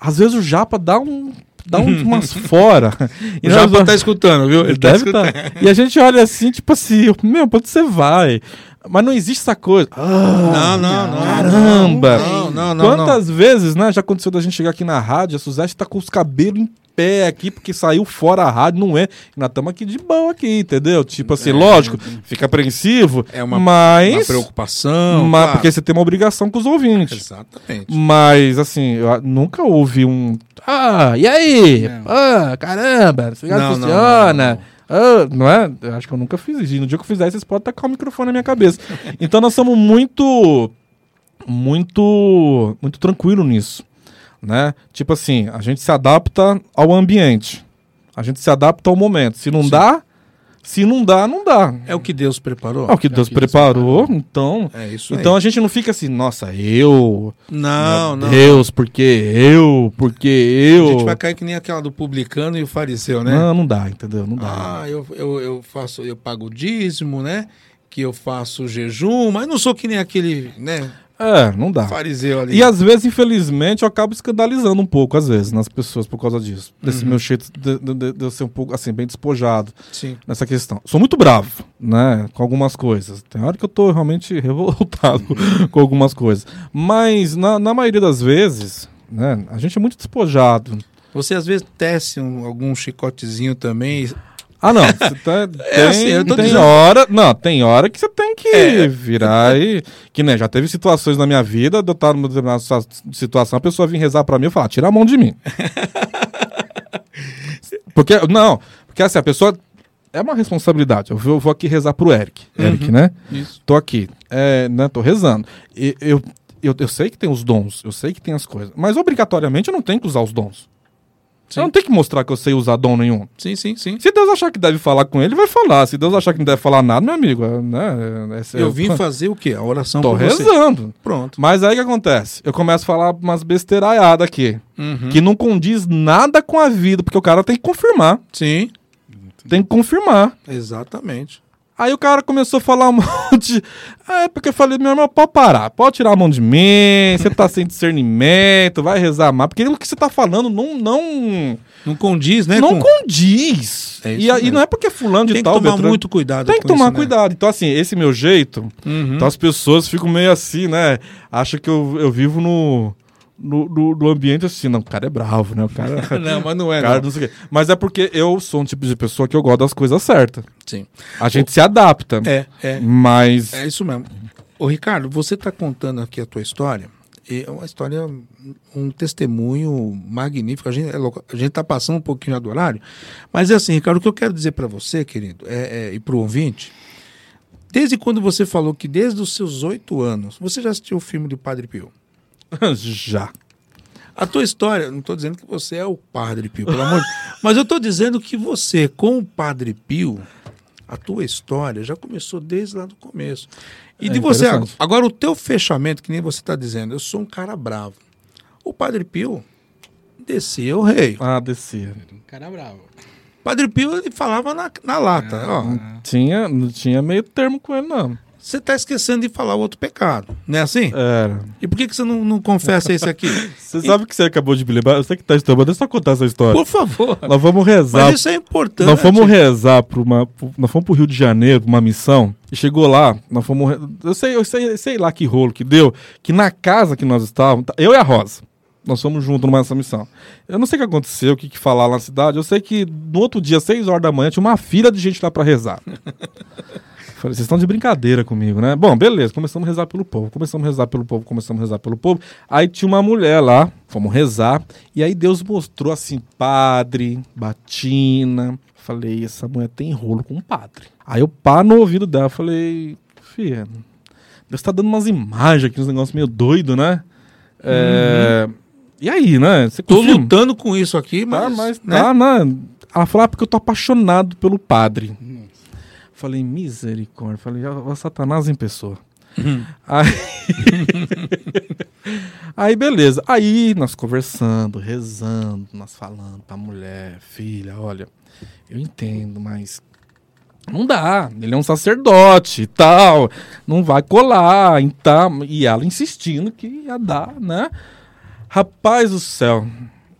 às vezes o japa dá um. Dá um- umas fora. E O nós- Japa tá escutando, viu? ele tá deve escutando. estar. E a gente olha assim, tipo assim, meu, pra onde você vai? Mas não existe essa coisa. Ah, Não, não, não. Caramba! Não, não, não. Quantas vezes, né, já aconteceu da gente chegar aqui na rádio, a Suzete tá com os cabelos pé aqui, porque saiu fora a rádio, não é? Nós estamos aqui de boa aqui, entendeu? Tipo assim, lógico, fica apreensivo, É uma, mas... uma preocupação. mas claro. porque você tem uma obrigação com os ouvintes. Exatamente. Mas, assim, eu nunca houve um. Ah, e aí? Não. Ah, caramba, isso Não, não, funciona. não, Ah, não é? Eu acho que eu nunca fiz isso. E no dia que eu fizer, vocês podem tacar o microfone na minha cabeça. então nós somos muito. Muito. Muito tranquilo nisso. Né? Tipo assim, a gente se adapta ao ambiente. A gente se adapta ao momento. Se não dá, se não dá, não dá. É o que Deus preparou. É o que Deus que Deus preparou, então. É isso aí. Então a gente não fica assim, nossa, eu, não, não. Deus, porque eu, porque eu. A gente vai cair que nem aquela do publicano e o fariseu, né? Não, não dá, entendeu? Não dá. Ah, eu, eu, eu faço, eu pago o dízimo, né? Que eu faço jejum, mas não sou que nem aquele, né? É, não dá. Fariseu ali. E às vezes, infelizmente, eu acabo escandalizando um pouco, às vezes, nas pessoas por causa disso. Uhum. Desse meu jeito de, de- de- de eu ser um pouco, assim, bem despojado Sim. nessa questão. Sou muito bravo, né, com algumas coisas. Tem hora que eu tô realmente revoltado com algumas coisas. Mas, na, na maioria das vezes, né, a gente é muito despojado. Você às vezes tece um- algum chicotezinho também. Ah, não. Tá, tem, assim, eu tô tem dizendo- hora. Não, tem hora que você tem que É. virar e. Que né, já teve situações na minha vida, de eu estar numa determinada situa- situação, a pessoa vir rezar pra mim e falar, tira a mão de mim. porque, não, porque assim, a pessoa. É uma responsabilidade. Eu vou, eu vou aqui rezar pro Eric. Eric, né? Isso. Tô aqui. É, né, tô rezando. E, eu, eu, eu sei que tem os dons, eu sei que tem as coisas. Mas obrigatoriamente eu não tenho que usar os dons. Sim. Eu não tenho que mostrar que eu sei usar dom nenhum. Sim, sim, sim. Se Deus achar que deve falar com ele, vai falar. Se Deus achar que não deve falar nada, meu amigo, é, né? esse é- Eu vim fazer o quê? A oração Tô por você. rezando. Pronto. Mas aí o que acontece? Eu começo a falar umas besteiraiadas aqui, Uhum. que não condiz nada com a vida, porque o cara tem que confirmar. Sim, Tem que confirmar. exatamente. Aí o cara começou a falar um monte. É, porque eu falei, meu irmão, pode parar, pode tirar a mão de mim, você tá sem discernimento, vai rezar mais. Porque aquilo que você tá falando não, não, Não condiz, né? não com- condiz. É e, aí mesmo. não é porque fulano de Tem que tal. tomar Beltrano- muito cuidado Tem que tomar isso, né? cuidado. Então, assim, esse meu jeito, Uhum. então as pessoas ficam meio assim, né? Acham que eu, eu vivo no, no, no- no ambiente assim. Não, o cara é bravo, né? O cara. Não, mas não é, o cara não. não o. Mas é porque eu sou um tipo de pessoa que eu gosto das coisas certas. Sim. A gente se adapta. É, é. Mas. É isso mesmo. Ô, Ricardo, você está contando aqui a tua história. E é uma história, um testemunho magnífico. A gente é a gente está passando um pouquinho já do horário. Mas é assim, Ricardo, o que eu quero dizer para você, querido, é, é- e para o ouvinte, desde quando você falou que desde os seus oito anos, você já assistiu o filme do Padre Pio? Já. A tua história, não estou dizendo que você é o Padre Pio, pelo amor de mas eu estou dizendo que você, com o Padre Pio, a tua história já começou desde lá do começo. E É de você, agora, o teu fechamento, que nem você está dizendo, eu sou um cara bravo. O Padre Pio descia o rei. Ah, descia. Cara bravo. Padre Pio ele falava na, na lata, ó. Tinha, não tinha meio termo com ele, não. Você está esquecendo de falar o outro pecado. Não é assim? Era. E por que, que você não, não confessa esse aqui? Você sabe que você acabou de me lembrar? Eu sei que tá estranho, deixa eu só contar essa história. Por favor. Nós vamos rezar. Mas isso é importante. Nós fomos rezar para uma. Nós fomos pro Rio de Janeiro, uma missão. E chegou lá, nós fomos. Eu sei, eu sei, sei lá que rolo que deu. Que na casa que nós estávamos, tá- eu e a Rosa. Nós fomos juntos numa essa missão. Eu não sei o que aconteceu, o que, que falaram na cidade. Eu sei que no outro dia, 6 horas da manhã, tinha uma fila de gente lá pra rezar. Falei, vocês estão de brincadeira comigo, né? Bom, beleza, começamos a rezar pelo povo, começamos a rezar pelo povo, começamos a rezar pelo povo. Aí tinha uma mulher lá, fomos rezar, e aí Deus mostrou assim, padre, batina. Falei, essa mulher tem rolo com o padre. Aí eu pá no ouvido dela, falei, filha, Deus tá dando umas imagens aqui, uns negócios meio doido, né? É, E aí, né? Você Tô confirma? lutando com isso aqui, mas. Tá, mas né? tá, né? Ela falou, ah, porque eu tô apaixonado pelo padre. Falei, misericórdia. Falei, ó, ó, Satanás em pessoa. Aí... Aí, beleza. Aí, nós conversando, rezando, nós falando pra mulher, filha, olha, eu entendo, mas não dá. Ele é um sacerdote e tal. Não vai colar. Então, e ela insistindo que ia dar, né? Rapaz do céu.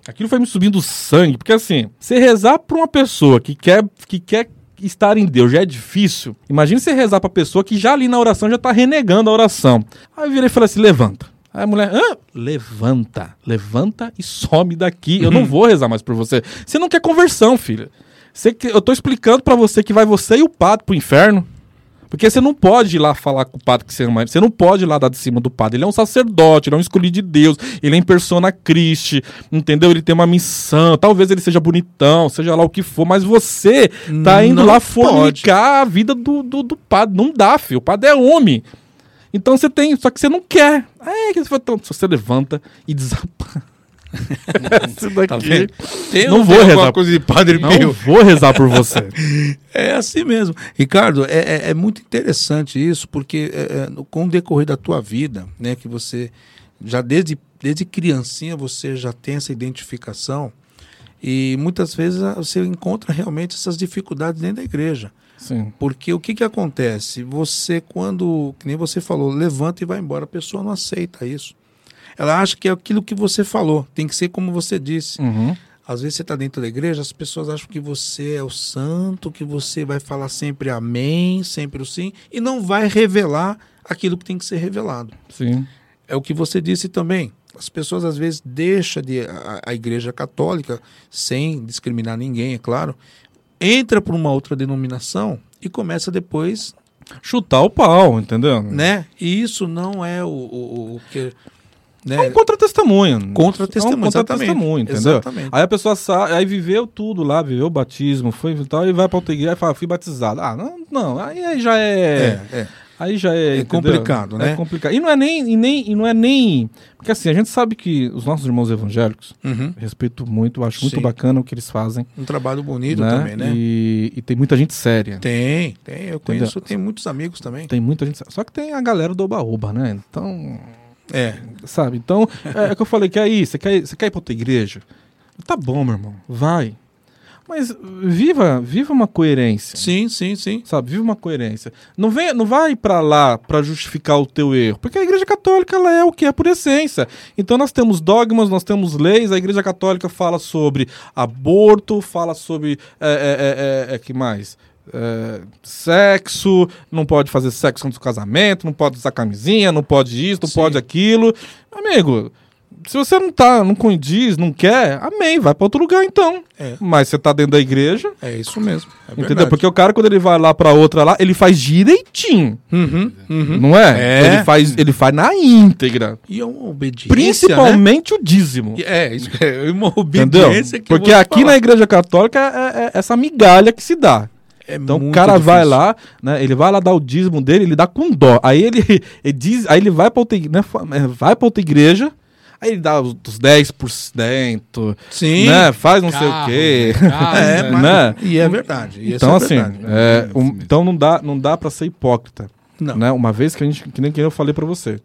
Aquilo foi me subindo o sangue, porque assim, você rezar pra uma pessoa que quer, que quer estar em Deus já é difícil. Imagina você rezar pra pessoa que já ali na oração já tá renegando a oração. Aí eu virei e falei assim: levanta. Aí a mulher, levanta, levanta e some daqui. Eu não vou rezar mais por você. Você não quer conversão, filha. Você eu tô explicando pra você que vai você e o padre pro inferno. Porque você não pode ir lá falar com o padre que você ama. Você não pode ir lá dar de cima do padre. Ele é um sacerdote, ele é um escolhido de Deus. Ele é em persona Christi, entendeu? Ele tem uma missão. Talvez ele seja bonitão, seja lá o que for. Mas você tá indo Não lá fornicar a vida do, do, do padre. Não dá, filho. O padre é homem. Então você tem, só que você não quer. É que você, então, você levanta e desaparece. Isso daqui. Tá? Tem, Não vou rezar. coisa de Padre Não Pio. vou rezar por você. É assim mesmo. Ricardo, é, é- é muito interessante isso, porque é, é, com o decorrer da tua vida, né, que você já desde, desde criancinha você já tem essa identificação e muitas vezes ah, você encontra realmente essas dificuldades dentro da igreja. Sim. Porque o que, que acontece? Você, quando, que nem você falou, levanta e vai embora, a pessoa não aceita isso. Ela acha que é aquilo que você falou, tem que ser como você disse. Uhum. Às vezes você está dentro da igreja, as pessoas acham que você é o santo, que você vai falar sempre amém, sempre o sim, e não vai revelar aquilo que tem que ser revelado. Sim. É o que você disse também. As pessoas às vezes deixam de, a, a igreja católica, sem discriminar ninguém, é claro, entra para uma outra denominação e começa depois, Chutar o pau, entendeu? né? E isso não é o, o, o que. Né? É um contra-testemunho. Contra-testemunho, É um contra-testemunho, entendeu? Exatamente. Aí a pessoa sai, aí viveu tudo lá, viveu o batismo, foi e tal, e vai pra outra igreja e fala, fui batizado. Ah, não, não aí, já é... É, é. Aí já é, É complicado, né? É complicado. E não é nem, e nem, e não é nem... Porque assim, a gente sabe que os nossos irmãos evangélicos, Uhum. respeito muito, acho muito Sim. bacana o que eles fazem. Um trabalho bonito né? também, né? E, e tem muita gente séria. Tem, tem. Eu conheço, Entendeu? tem muitos amigos também. Tem muita gente séria. Só que tem a galera do oba-oba, né? Então... É. Sabe? Então, é, é que eu falei, quer ir? Você quer, você quer ir pra outra igreja? Tá bom, meu irmão, vai. Mas viva, viva uma coerência. Sim, sim, sim. Sabe, viva uma coerência. Não, vem, não vai pra lá pra justificar o teu erro, porque a igreja católica ela é o que é por essência. Então nós temos dogmas, nós temos leis, a igreja católica fala sobre aborto, fala sobre. É, é, é, é, é, que mais? É, sexo, não pode fazer sexo antes do casamento, não pode usar camisinha, não pode isso, não Sim. pode aquilo. Amigo, se você não tá, não condiz, não quer, amém, vai pra outro lugar então. É. Mas você tá dentro da igreja, É isso mesmo. É Entendeu? verdade. Porque o cara, quando ele vai lá pra outra lá, ele faz direitinho. Uhum, uhum. Não é? É. Ele, faz, ele faz na íntegra. E é uma obediência. Principalmente o dízimo. Né? É, isso é uma Entendeu? obediência que eu Porque aqui na falar. igreja católica é, é essa migalha que se dá. É Então o cara vai difícil. lá, né? Ele vai lá dar o dízimo dele, ele dá com dó. Aí ele, ele diz, aí ele vai pra outra, né, é, vai pra outra igreja, aí ele dá os, os 10%, Sim. né? Faz não sei o Carro, quê. casa, É, né? mas, né? E é verdade. e Então, é assim, verdade. é, um- então não dá, não dá para ser hipócrita. Não. Né? Uma vez que a gente, que nem que eu falei pra você,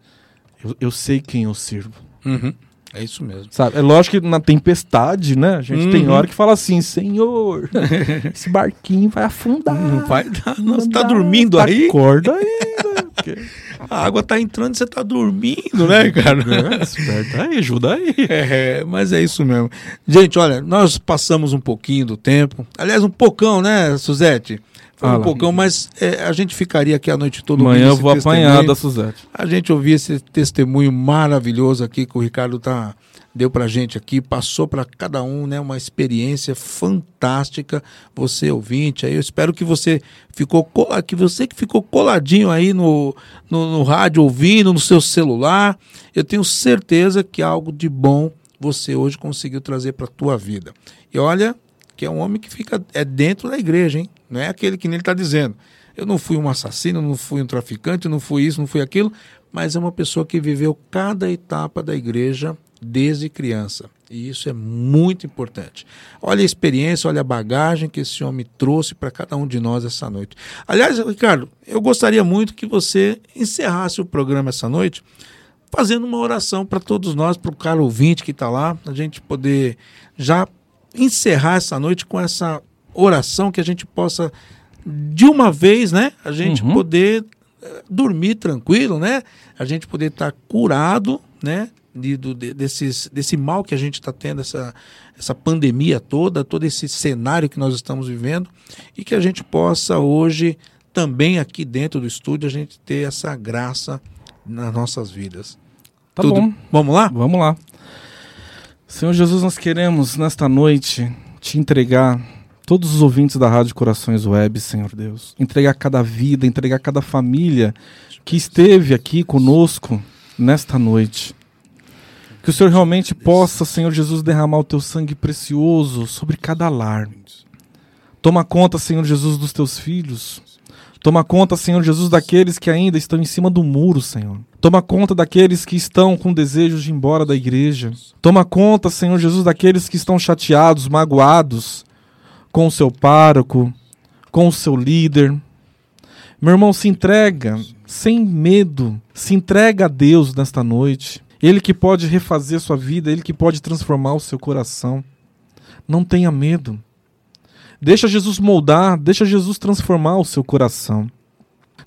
eu, eu sei quem eu sirvo. Uhum. É isso mesmo. Sabe? É lógico que na tempestade, né? A gente tem Uhum. hora que fala assim, Senhor, esse barquinho vai afundar. Não vai dar. Não, você tá dormindo aí? Acorda ainda. quê? A água tá entrando e você tá dormindo, né, cara? É, esperta aí, ajuda aí. É, mas é isso mesmo. Gente, olha, nós passamos um pouquinho do tempo. Aliás, um pocão, né, Suzete? Foi um Fala. pocão, mas é, a gente ficaria aqui a noite toda. Amanhã eu vou apanhar da Suzete. A gente ouvir esse testemunho maravilhoso aqui que o Ricardo tá, deu pra gente aqui, passou para cada um, né, uma experiência fantástica. Você ouvinte, aí eu espero que você ficou que você que ficou coladinho aí no, no, no rádio ouvindo, no seu celular, eu tenho certeza que algo de bom você hoje conseguiu trazer para tua vida. E olha, que é um homem que fica é dentro da igreja, hein? Não é aquele que nem ele está dizendo. Eu não fui um assassino, não fui um traficante, não fui isso, não fui aquilo, mas é uma pessoa que viveu cada etapa da igreja desde criança. E isso é muito importante. Olha a experiência, olha a bagagem que esse homem trouxe para cada um de nós essa noite. Aliás, Ricardo, eu gostaria muito que você encerrasse o programa essa noite fazendo uma oração para todos nós, para o cara ouvinte que está lá, a gente poder já encerrar essa noite com essa oração que a gente possa de uma vez, né, a gente Uhum. poder eh, dormir tranquilo, né, a gente poder estar curado, né, de, do, de- desses, desse mal que a gente está tendo, essa, essa pandemia toda, todo esse cenário que nós estamos vivendo e que a gente possa hoje também aqui dentro do estúdio a gente ter essa graça nas nossas vidas. Tá Tudo- bom. Vamos lá? Vamos lá. Senhor Jesus, nós queremos nesta noite te entregar todos os ouvintes da Rádio Corações Web, Senhor Deus. Entregar cada vida, entregar cada família que esteve aqui conosco nesta noite. Que o Senhor realmente possa, Senhor Jesus, derramar o teu sangue precioso sobre cada lar. Toma conta, Senhor Jesus, dos teus filhos. Toma conta, Senhor Jesus, daqueles que ainda estão em cima do muro, Senhor. Toma conta daqueles que estão com desejos de ir embora da igreja. Toma conta, Senhor Jesus, daqueles que estão chateados, magoados com o seu pároco, com o seu líder. Meu irmão, se entrega sem medo, se entrega a Deus nesta noite. Ele que pode refazer sua vida, ele que pode transformar o seu coração. Não tenha medo. Deixa Jesus moldar, deixa Jesus transformar o seu coração.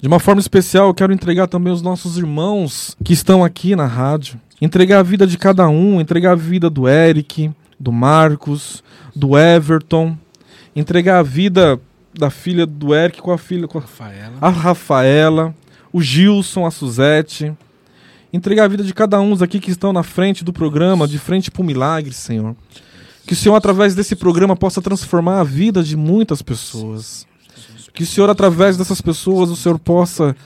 De uma forma especial, eu quero entregar também os nossos irmãos que estão aqui na rádio. Entregar a vida de cada um, entregar a vida do Eric, do Marcos, do Everton. Entregar a vida da filha do Eric com a filha, com a Rafaela. a Rafaela, o Gilson, a Suzete. Entregar a vida de cada um aqui que estão na frente do programa, de frente para o milagre, Senhor. Que o Senhor, através desse programa, possa transformar a vida de muitas pessoas. Que o Senhor, através dessas pessoas, o Senhor possa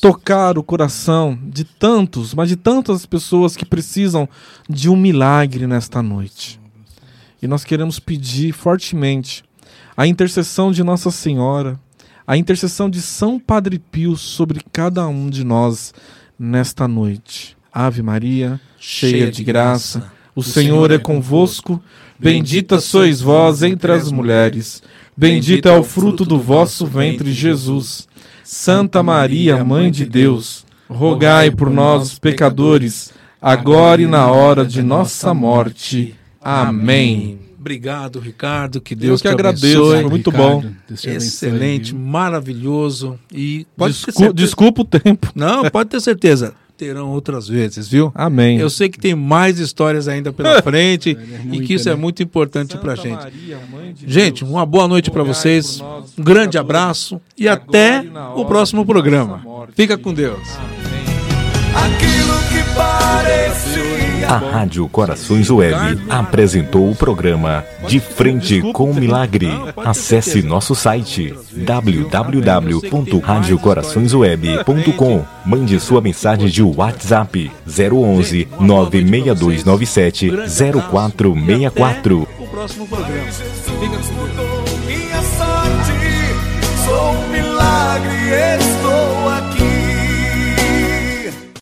tocar o coração de tantos, mas de tantas pessoas que precisam de um milagre nesta noite. E nós queremos pedir fortemente a intercessão de Nossa Senhora, a intercessão de São Padre Pio sobre cada um de nós nesta noite. Ave Maria, cheia de graça, o Senhor é convosco. Bendita sois vós entre as mulheres. Bendito é o fruto do vosso ventre, Jesus. Santa Maria, Mãe de Deus, rogai por nós, pecadores, agora e na hora de nossa morte. Amém. Obrigado, Ricardo. Que Deus que te agradeço, abençoe. foi muito Ricardo, bom. Excelente, maravilhoso. E pode ter Descu- certeza- desculpa o tempo. Não, pode ter certeza. Terão outras vezes, viu? Amém. Eu sei que tem mais histórias ainda pela frente e muita, que isso é né? muito importante pra Santa gente. Maria, Mãe de Gente, Deus, uma boa noite pra rogai vocês. nós, Um grande abraço e até e o próximo programa. morte. Fica com Deus. Aquilo que parecia. A Rádio Corações Web apresentou o programa De Frente com o Milagre. Acesse nosso site www.radiocoraçõesweb.com. Mande sua mensagem de WhatsApp 011 96297 0464. O próximo programa. Mudou minha sorte. Sou um milagre, estou aqui.